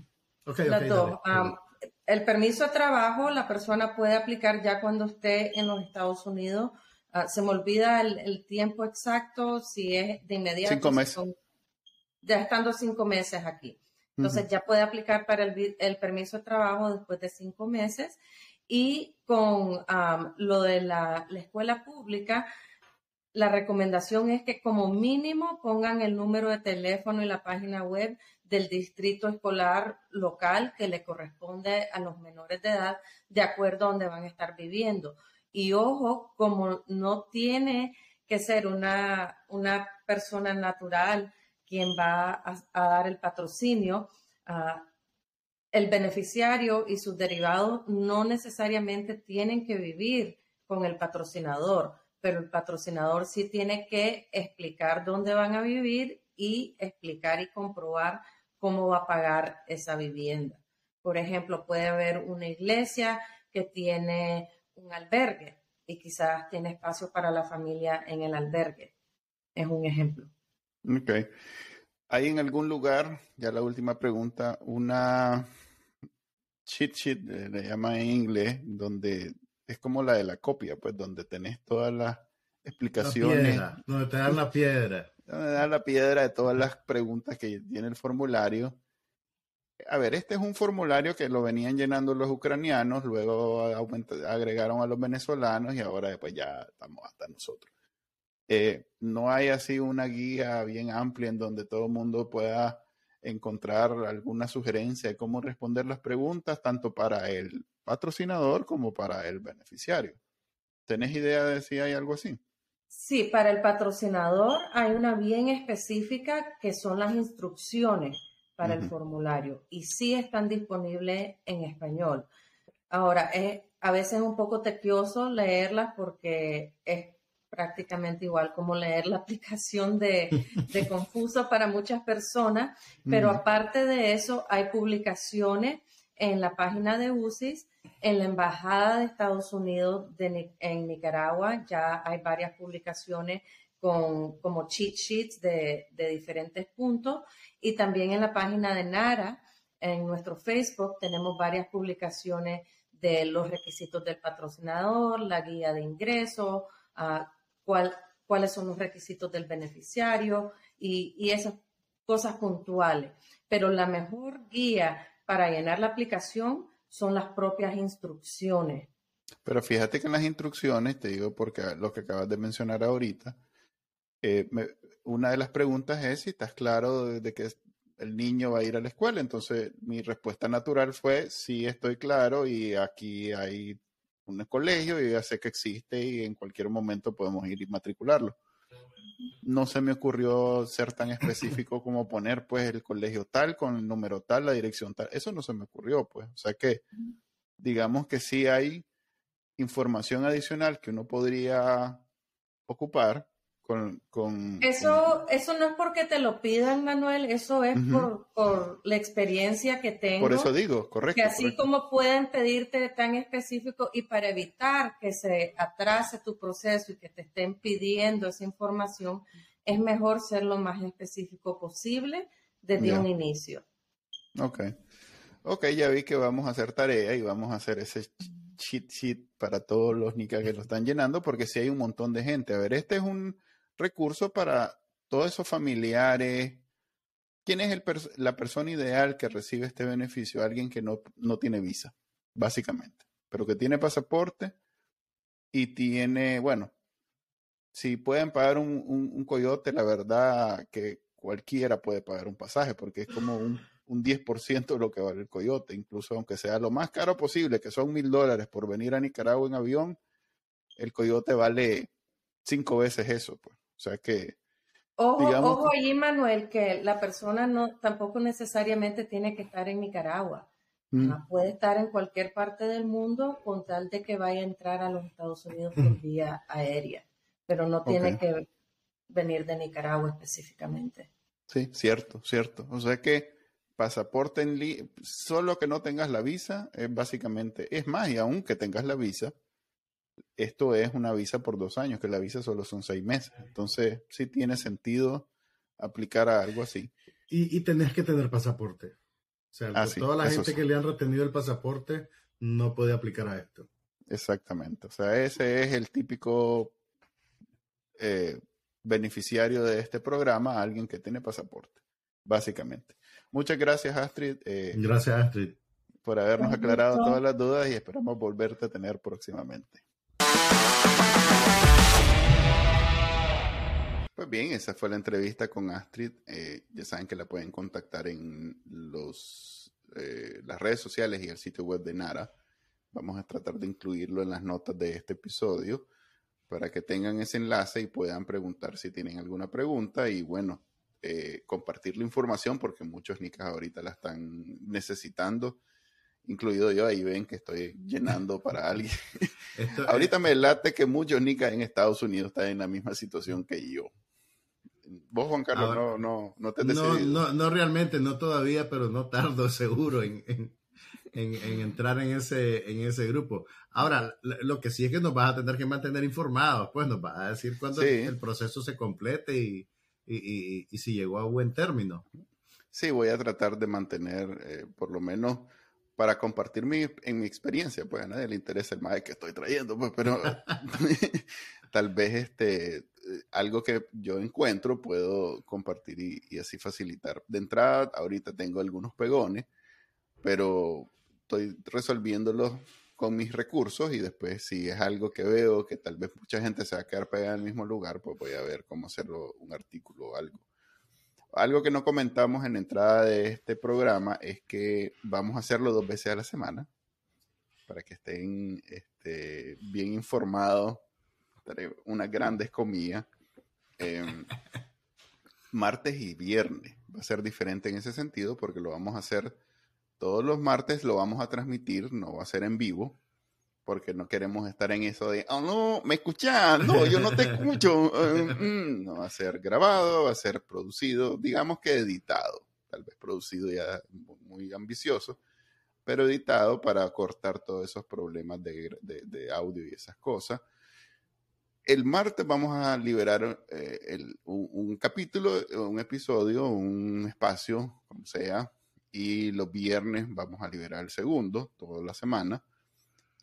las dos. Ah, el permiso de trabajo la persona puede aplicar ya cuando esté en los Estados Unidos. Ah, se me olvida el, tiempo exacto, si es de inmediato. Cinco meses. ya estando cinco meses aquí. Entonces ya puede aplicar para el, permiso de trabajo después de cinco meses. Y con lo de la, la escuela pública, la recomendación es que como mínimo pongan el número de teléfono y la página web del distrito escolar local que le corresponde a los menores de edad de acuerdo a donde van a estar viviendo. Y ojo, como no tiene que ser una, una persona natural quien va a, dar el patrocinio, ah, el beneficiario y sus derivados no necesariamente tienen que vivir con el patrocinador pero el patrocinador sí tiene que explicar dónde van a vivir y explicar y comprobar cómo va a pagar esa vivienda. Por ejemplo, puede haber una iglesia que tiene un albergue y quizás tiene espacio para la familia en el albergue. Es un ejemplo. Ok. ¿Hay en algún lugar, ya la última pregunta, una cheat sheet, eh, le llama en inglés, donde es como la de la copia, pues donde tenés todas las explicaciones. donde te dan la piedra. Donde te dan la piedra de todas las preguntas que tiene el formulario. A ver, este es un formulario que lo venían llenando los ucranianos, luego agregaron a los venezolanos y ahora después ya estamos hasta nosotros. Eh, no hay así una guía bien amplia en donde todo el mundo pueda encontrar alguna sugerencia de cómo responder las preguntas, tanto para el patrocinador como para el beneficiario. ¿Tenés idea de si hay algo así? Sí, para el patrocinador hay una bien específica que son las instrucciones para el formulario y sí están disponibles en español. Ahora, es a veces un poco tequioso leerlas porque es prácticamente igual como leer la aplicación de, de Confuso para muchas personas, pero aparte de eso hay publicaciones en la página de UCIS, en la Embajada de Estados Unidos en Nicaragua, ya hay varias publicaciones con, como cheat sheets de, de diferentes puntos y también en la página de NARA, en nuestro Facebook, tenemos varias publicaciones de los requisitos del patrocinador, la guía de ingresos, uh, cuáles son los requisitos del beneficiario y, esas cosas puntuales. Pero la mejor guía para llenar la aplicación son las propias instrucciones. Pero fíjate que en las instrucciones, te digo porque lo que acabas de mencionar ahorita, eh, una de las preguntas es si estás claro de, que el niño va a ir a la escuela. Entonces mi respuesta natural fue sí estoy claro y aquí hay un colegio y ya sé que existe y en cualquier momento podemos ir y matricularlo. No se me ocurrió ser tan específico como poner pues el colegio tal con el número tal, la dirección tal. Eso no se me ocurrió pues. O sea que digamos que sí hay información adicional que uno podría ocupar con, eso, eso no es porque te lo pidan, Manuel, eso es por, la experiencia que tengo. Por eso digo, correcto. Que así como pueden pedirte tan específico y para evitar que se atrase tu proceso y que te estén pidiendo esa información, es mejor ser lo más específico posible desde un inicio. Ok. Ok, ya vi que vamos a hacer tarea y vamos a hacer ese cheat sheet para todos los nicas que lo están llenando, porque si hay un montón de gente. A ver, este es un recurso para todos esos familiares. ¿Quién es el la persona ideal que recibe este beneficio? Alguien que no, no tiene visa, básicamente, pero que tiene pasaporte y tiene, bueno, si pueden pagar un, un, coyote, la verdad que cualquiera puede pagar un pasaje, porque es como un, un 10% de lo que vale el coyote, incluso aunque sea lo más caro posible, que son mil dólares por venir a Nicaragua en avión, el coyote vale cinco veces eso, pues. O sea que... Ojo, ojo allí, Manuel, que la persona no tampoco necesariamente tiene que estar en Nicaragua. Mm. Puede estar en cualquier parte del mundo con tal de que vaya a entrar a los Estados Unidos por vía aérea, pero no tiene que venir de Nicaragua específicamente. Sí, cierto, cierto. O sea que pasaporte en solo que no tengas la visa es básicamente, es más, y aún que tengas la visa, esto es una visa por dos años, que la visa solo son seis meses. Entonces, sí tiene sentido aplicar a algo así. Y, y tenés que tener pasaporte. O sea, ah, toda la gente que le han retenido el pasaporte no puede aplicar a esto. Exactamente. O sea, ese es el típico eh, beneficiario de este programa, alguien que tiene pasaporte, básicamente. Muchas gracias, Astrid. Eh, gracias, Astrid. Por habernos aclarado todas las dudas y esperamos volverte a tener próximamente. Pues bien, esa fue la entrevista con Astrid. Eh, ya saben que la pueden contactar en los, eh, las redes sociales y el sitio web de Nara. Vamos a tratar de incluirlo en las notas de este episodio para que tengan ese enlace y puedan preguntar si tienen alguna pregunta y bueno, eh, compartir la información porque muchos nicas ahorita la están necesitando incluido yo, ahí ven que estoy llenando para alguien. Ahorita me late que muchos nicas en Estados Unidos están en la misma situación que yo. Vos, Juan Carlos, no, no, no te has no, no, no, realmente, no todavía, pero no tardo seguro en, en, entrar en ese, en ese grupo. Ahora, lo que sí es que nos vas a tener que mantener informados, pues nos vas a decir cuándo el proceso se complete y, y, y, si llegó a buen término. Sí, voy a tratar de mantener, eh, por lo menos, para compartir mi, en mi experiencia, pues a nadie le interesa el más que estoy trayendo, pues, pero tal vez este, algo que yo encuentro puedo compartir y, y, así facilitar. De entrada, ahorita tengo algunos pegones, pero estoy resolviéndolo con mis recursos y después si es algo que veo que tal vez mucha gente se va a quedar pegada en el mismo lugar, pues voy a ver cómo hacerlo un artículo o algo. Algo que no comentamos en la entrada de este programa es que vamos a hacerlo dos veces a la semana para que estén este, bien informados. Unas grandes comidas. Em, martes y viernes. Va a ser diferente en ese sentido porque lo vamos a hacer todos los martes lo vamos a transmitir, no va a ser en vivo, porque no queremos estar en eso de, oh no, me escuchas, no, yo no te escucho. Eh, mm, no va a ser grabado, va a ser producido, digamos que editado, tal vez producido ya muy ambicioso, pero editado para cortar todos esos problemas de, audio y esas cosas. El martes vamos a liberar eh, un, un, capítulo, un episodio, un espacio, como sea, y los viernes vamos a liberar el segundo, toda la semana.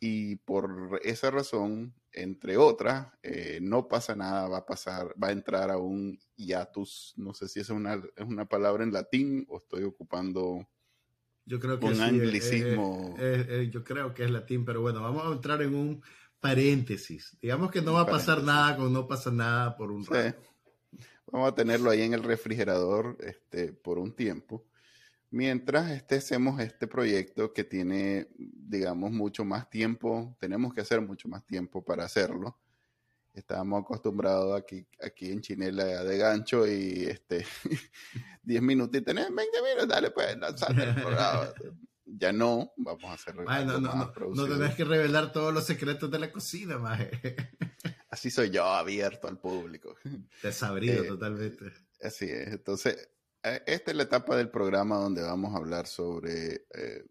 Y por esa razón, entre otras, eh, no pasa nada, va a pasar, va a entrar a un hiatus, no sé si es una, es una palabra en latín o estoy ocupando yo creo que un eh, anglicismo. Eh, yo creo que es latín, pero bueno, vamos a entrar en un paréntesis. Digamos que no va a pasar nada con no pasa nada por un rato. Vamos a tenerlo ahí en el refrigerador este, por un tiempo mientras este, hacemos este proyecto que tiene, digamos, mucho más tiempo, tenemos que hacer mucho más tiempo para hacerlo. Estábamos acostumbrados aquí, aquí en Chinela de gancho y este 10 minutos y tenés 20 minutos, dale pues, lanzate el programa. Ya no, vamos a hacer Ay, no, no, no, no, tenés que revelar todos los secretos de la cocina, maje. Así soy yo, abierto al público. Desabrido eh, totalmente. Así es. Entonces, esta es la etapa del programa donde vamos a hablar sobre eh,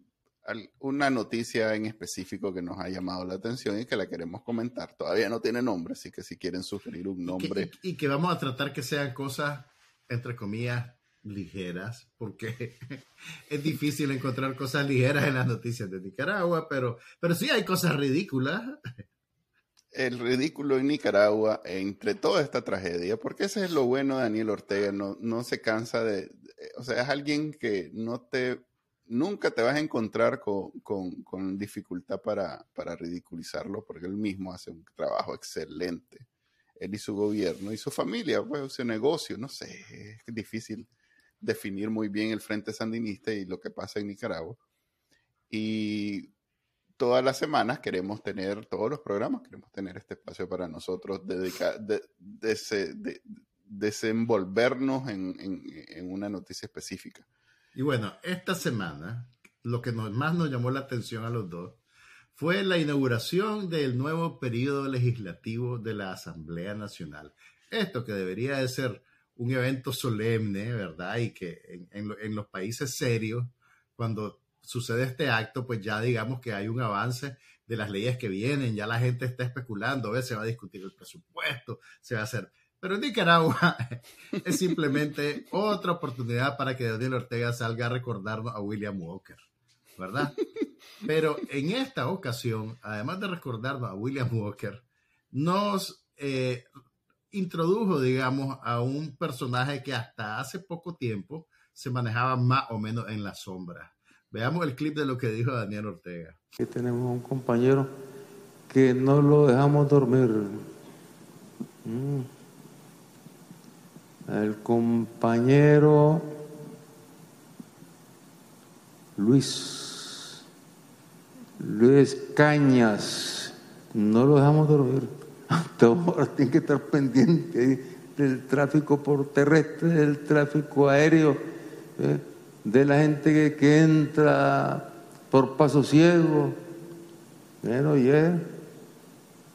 una noticia en específico que nos ha llamado la atención y que la queremos comentar. Todavía no tiene nombre, así que si quieren sugerir un nombre. Y que, vamos a tratar que sean cosas, entre comillas, ligeras, porque es difícil encontrar cosas ligeras en las noticias de Nicaragua, pero, pero sí hay cosas ridículas el ridículo en Nicaragua entre toda esta tragedia, porque ese es lo bueno de Daniel Ortega, no, no se cansa de, o sea, es alguien que no te, nunca te vas a encontrar con, con, dificultad para, para, ridiculizarlo, porque él mismo hace un trabajo excelente, él y su gobierno y su familia, pues su negocio, no sé, es difícil definir muy bien el Frente Sandinista y lo que pasa en Nicaragua. Y todas las semanas queremos tener, todos los programas, queremos tener este espacio para nosotros, dedicar, de, desenvolvernos en, una noticia específica. Y bueno, esta semana, lo que más nos llamó la atención a los dos fue la inauguración del nuevo periodo legislativo de la Asamblea Nacional. Esto que debería de ser un evento solemne, ¿verdad? Y que en los países serios, cuando sucede este acto, pues ya digamos que hay un avance de las leyes que vienen, ya la gente está especulando, a se va a discutir el presupuesto, se va a hacer. Pero en Nicaragua es simplemente otra oportunidad para que Daniel Ortega salga a recordarnos a William Walker, ¿verdad? Pero en esta ocasión, además de recordarnos a William Walker, nos eh, introdujo, digamos, a un personaje que hasta hace poco tiempo se manejaba más o menos en la sombra. Veamos el clip de lo que dijo Daniel Ortega. Aquí tenemos un compañero que no lo dejamos dormir. Mm. El compañero Luis, Luis Cañas, no lo dejamos dormir. Ahora tiene que estar pendiente del tráfico por terrestre, del tráfico aéreo. ¿eh? De la gente que, entra por paso ciego. Bueno, y es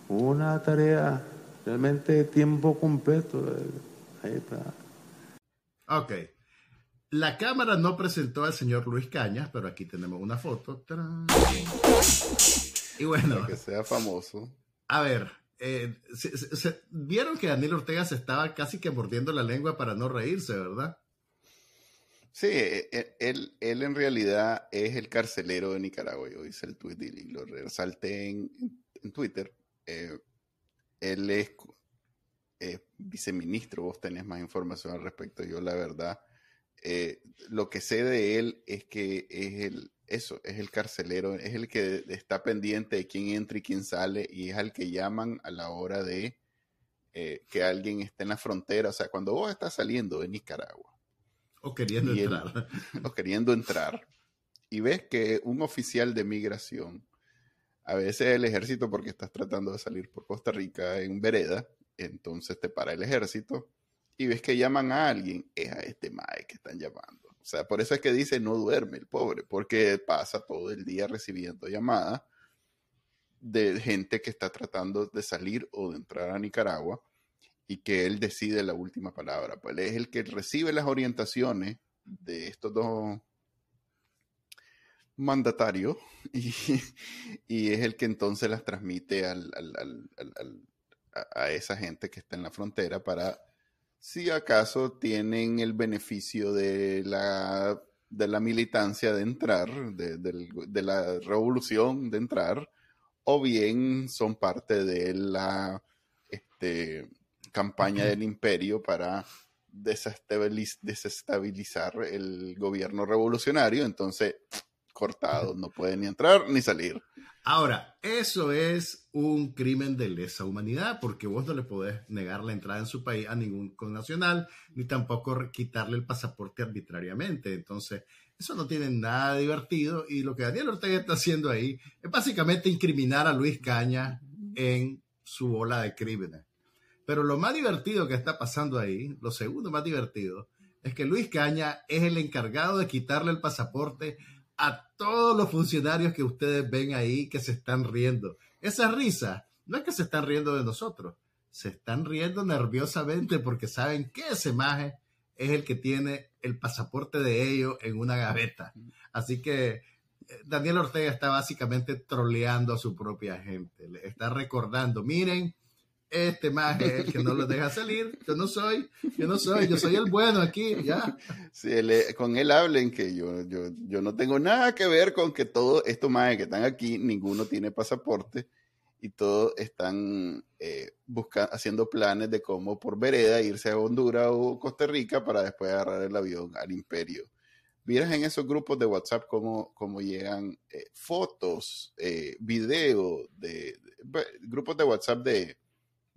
una tarea realmente de tiempo completo. Ahí está. Ok. La cámara no presentó al señor Luis Cañas, pero aquí tenemos una foto. ¡Tarán! Y bueno, Para que sea famoso. a ver, eh, se- se- se- vieron que Daniel Ortega se estaba casi que mordiendo la lengua para no reírse, ¿verdad? Sí, e- e- él, él en realidad es el carcelero de Nicaragua. Yo hice el tweet y lo resalté en, Twitter. Eh, él es eh, viceministro, vos tenés más información al respecto. Yo, la verdad, eh, lo que sé de él es que es el, eso, es el carcelero, es el que está pendiente de quién entra y quién sale y es al que llaman a la hora de eh, que alguien esté en la frontera. O sea, cuando vos estás saliendo de Nicaragua O queriendo él- entrar. o queriendo entrar y ves que un oficial de migración, a veces el ejército porque estás tratando de salir por Costa Rica en vereda, entonces te para el ejército y ves que llaman a alguien, es a este mae que están llamando. O sea, por eso es que dice no duerme el pobre, porque pasa todo el día recibiendo llamadas de gente que está tratando de salir o de entrar a Nicaragua y que él decide la última palabra. Pues él es el que recibe las orientaciones de estos dos mandatarios y, es el que entonces las transmite a, esa gente que está en la frontera para si acaso tienen el beneficio de la, de la militancia de entrar, de, de la revolución de entrar, o bien son parte de la este, campaña del imperio para desestabiliz- desestabilizar el gobierno revolucionario, entonces cortados, no pueden ni entrar ni salir. Ahora, eso es un crimen de lesa humanidad, porque vos no le podés negar la entrada en su país a ningún connacional, ni tampoco quitarle el pasaporte arbitrariamente. Entonces, eso no tiene nada divertido. Y lo que Daniel Ortega está haciendo ahí es básicamente incriminar a Luis Caña en su ola de crímenes. Pero lo más divertido que está pasando ahí, lo segundo más divertido, es que Luis Caña es el encargado de quitarle el pasaporte a todos los funcionarios que ustedes ven ahí que se están riendo. Esa risa no es que se están riendo de nosotros, se están riendo nerviosamente porque saben que ese maje es el que tiene el pasaporte de ellos en una gaveta. Así que eh, Daniel Ortega está básicamente troleando a su propia gente. Le está recordando, miren, este maje es el que no los deja salir. Yo no soy, yo no soy, yo soy el bueno aquí, ya. Eh, con él hablen que yo, yo, yo no tengo nada que ver con que todos estos maes que están aquí, ninguno tiene pasaporte y todos están eh, busca- haciendo planes de cómo por vereda irse a Honduras o Costa Rica para después agarrar el avión al imperio. Vieras en esos grupos de WhatsApp cómo, cómo llegan eh, fotos, eh, videos, de, de- grupos de WhatsApp de,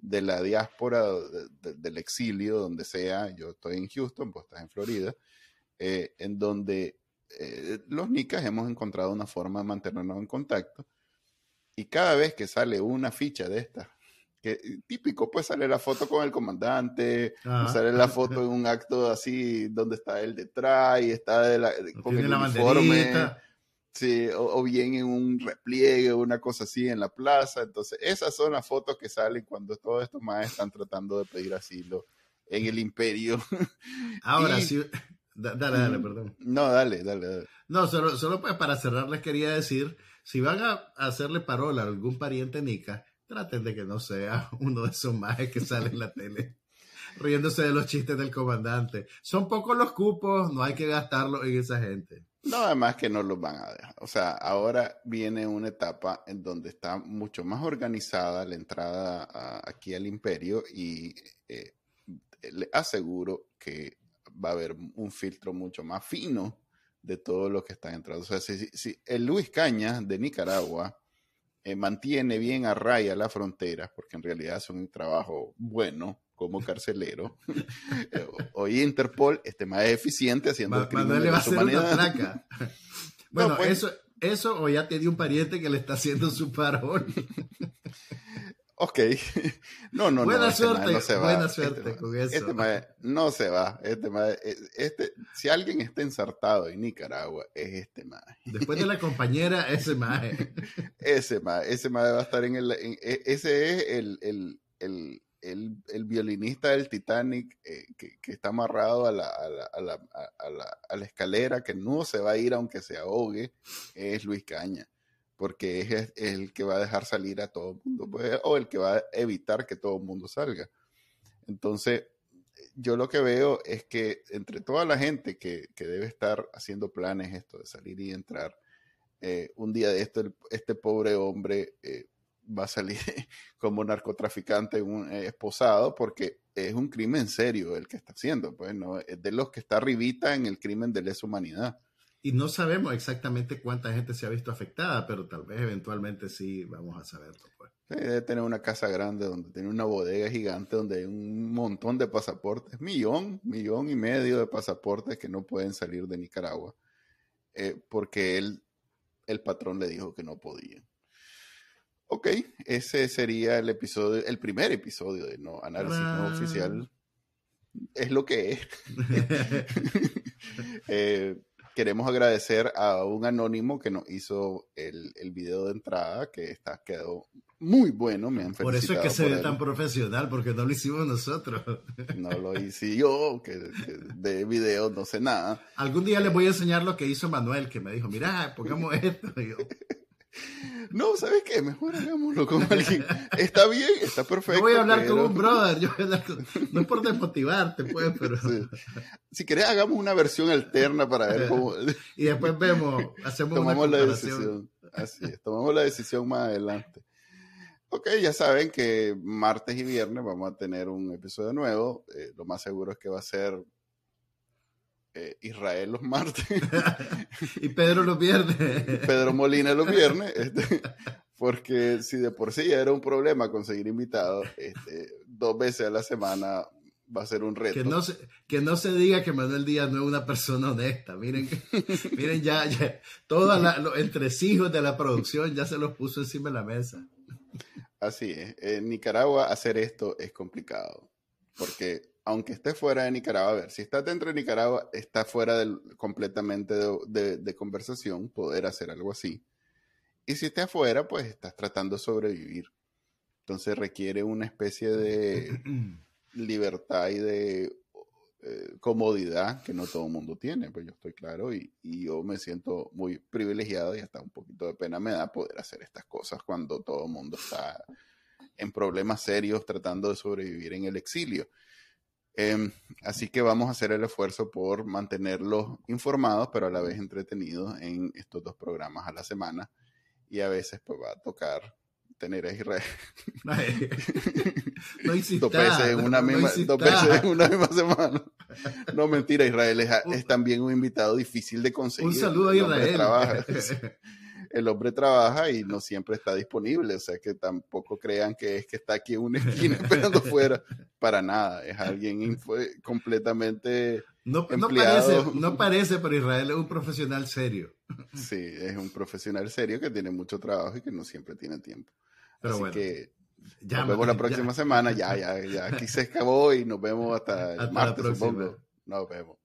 de la diáspora, de- de- del exilio, donde sea. Yo estoy en Houston, vos estás en Florida, eh, en donde eh, los nicas hemos encontrado una forma de mantenernos en contacto. Y cada vez que sale una ficha de esta, que eh, típico, pues sale la foto con el comandante, Ajá. sale la foto en un acto así donde está él detrás y está de la- con el uniforme. banderita. Sí, o, o bien en un repliegue, una cosa así en la plaza. Entonces, esas son las fotos que salen cuando todos estos más están tratando de pedir asilo en el imperio. Ahora Y- sí. da- Dale, dale, perdón. No, dale, dale, dale. No, solo, solo pues para cerrar les quería decir, si van a hacerle parola a algún pariente nica, traten de que no sea uno de esos majes que sale en la tele riéndose de los chistes del comandante. Son pocos los cupos, no hay que gastarlo en esa gente. No, además que no los van a dejar. O sea, ahora viene una etapa en donde está mucho más organizada la entrada aquí al imperio y eh, le aseguro que va a haber un filtro mucho más fino de todo lo que está entrando. O sea, si el Luis Cañas de Nicaragua eh, mantiene bien a raya la frontera, porque en realidad hace un trabajo bueno como carcelero, eh, hoy Interpol este más eficiente haciendo Ma- el crimen Manuel le va a hacer una humanidad. placa. Bueno, No, pues- eso, eso o ya tiene un pariente que le está haciendo su parol. Ok. No, no, buena no. este suerte, mae no se va. buena Este suerte mae- con eso. Este mae no se va. Este mae- eh, este, si alguien está ensartado en Nicaragua, es este mae. Después de la compañera, ese maje. Ese mae, ese mae va a estar en el. en- e- ese es el, el, el, el, el violinista del Titanic eh, que, que está amarrado a la, a, la, a, la, a- la- escalera, que no se va a ir aunque se ahogue, es Luis Caña. Porque es, es el que va a dejar salir a todo el mundo, pues, o el que va a evitar que todo el mundo salga. Entonces, yo lo que veo es que entre toda la gente que, que debe estar haciendo planes esto de salir y entrar, eh, un día de esto, el- este pobre hombre eh, va a salir como narcotraficante un, eh, esposado porque es un crimen serio el que está haciendo, pues no es de los que está arribita en el crimen de lesa humanidad. Y no sabemos exactamente cuánta gente se ha visto afectada, pero tal vez eventualmente sí vamos a saberlo. Pues. Debe tener una casa grande donde tiene una bodega gigante donde hay un montón de pasaportes, millón, millón y medio de pasaportes que no pueden salir de Nicaragua eh, porque él, el patrón le dijo que no podían. Ok, ese sería el episodio, el primer episodio de no análisis no oficial. Es lo que es. Eh, queremos agradecer a un anónimo que nos hizo el, el video de entrada, que está quedó muy bueno. Me han Por eso es que se ve él. tan profesional, porque no lo hicimos nosotros. No lo hice yo, que, que de videos no sé nada. Algún día les voy a enseñar lo que hizo Manuel, que me dijo, mira, pongamos esto. Y yo, No, ¿sabes qué? Mejor hagámoslo con alguien. Está bien, está perfecto. yo voy a hablar pero- con un brother, yo voy a hablar con- no es por desmotivarte, pues, pero... Sí. Si querés, hagamos una versión alterna para ver cómo Y después vemos, hacemos tomamos una la decisión. Así es, tomamos la decisión más adelante. Ok, ya saben que martes y viernes vamos a tener un episodio nuevo. Eh, lo más seguro es que va a ser eh, Israel los martes, y Pedro lo pierde. Pedro Molina los viernes, este, porque si de por sí ya era un problema conseguir invitados, este, dos veces a la semana va a ser un reto. Que no, se, que no se diga que Manuel Díaz no es una persona honesta. Miren, miren ya, ya todos los entresijos de la producción ya se los puso encima de la mesa. Así es. En Nicaragua hacer esto es complicado. Porque aunque esté fuera de Nicaragua, a ver, si estás dentro de Nicaragua, está fuera del- completamente de, de- de conversación poder hacer algo así. Y si estás afuera, pues estás tratando de sobrevivir. Entonces requiere una especie de libertad y de eh, comodidad que no todo el mundo tiene, pues yo estoy claro y, y yo me siento muy privilegiado y hasta un poquito de pena me da poder hacer estas cosas cuando todo el mundo está en problemas serios tratando de sobrevivir en el exilio. Em, así que vamos a hacer el esfuerzo por mantenerlos informados, pero a la vez entretenidos en estos dos programas a la semana. Y a veces pues va a tocar tener a Israel no en una no misma, dos veces en una misma semana. No, mentira, Israel es, es también un invitado difícil de conseguir. Un saludo a Israel. el hombre trabaja y no siempre está disponible, o sea que tampoco crean que es que está aquí en una esquina esperando fuera, para nada, es alguien completamente, No, no parece, no parece, pero Israel es un profesional serio. sí, es un profesional serio que tiene mucho trabajo y que no siempre tiene tiempo. Pero Así bueno, que ya, nos vemos la ya. próxima semana, ya, ya, ya, aquí se acabó y nos vemos hasta el Hasta la martes, supongo. Nos vemos.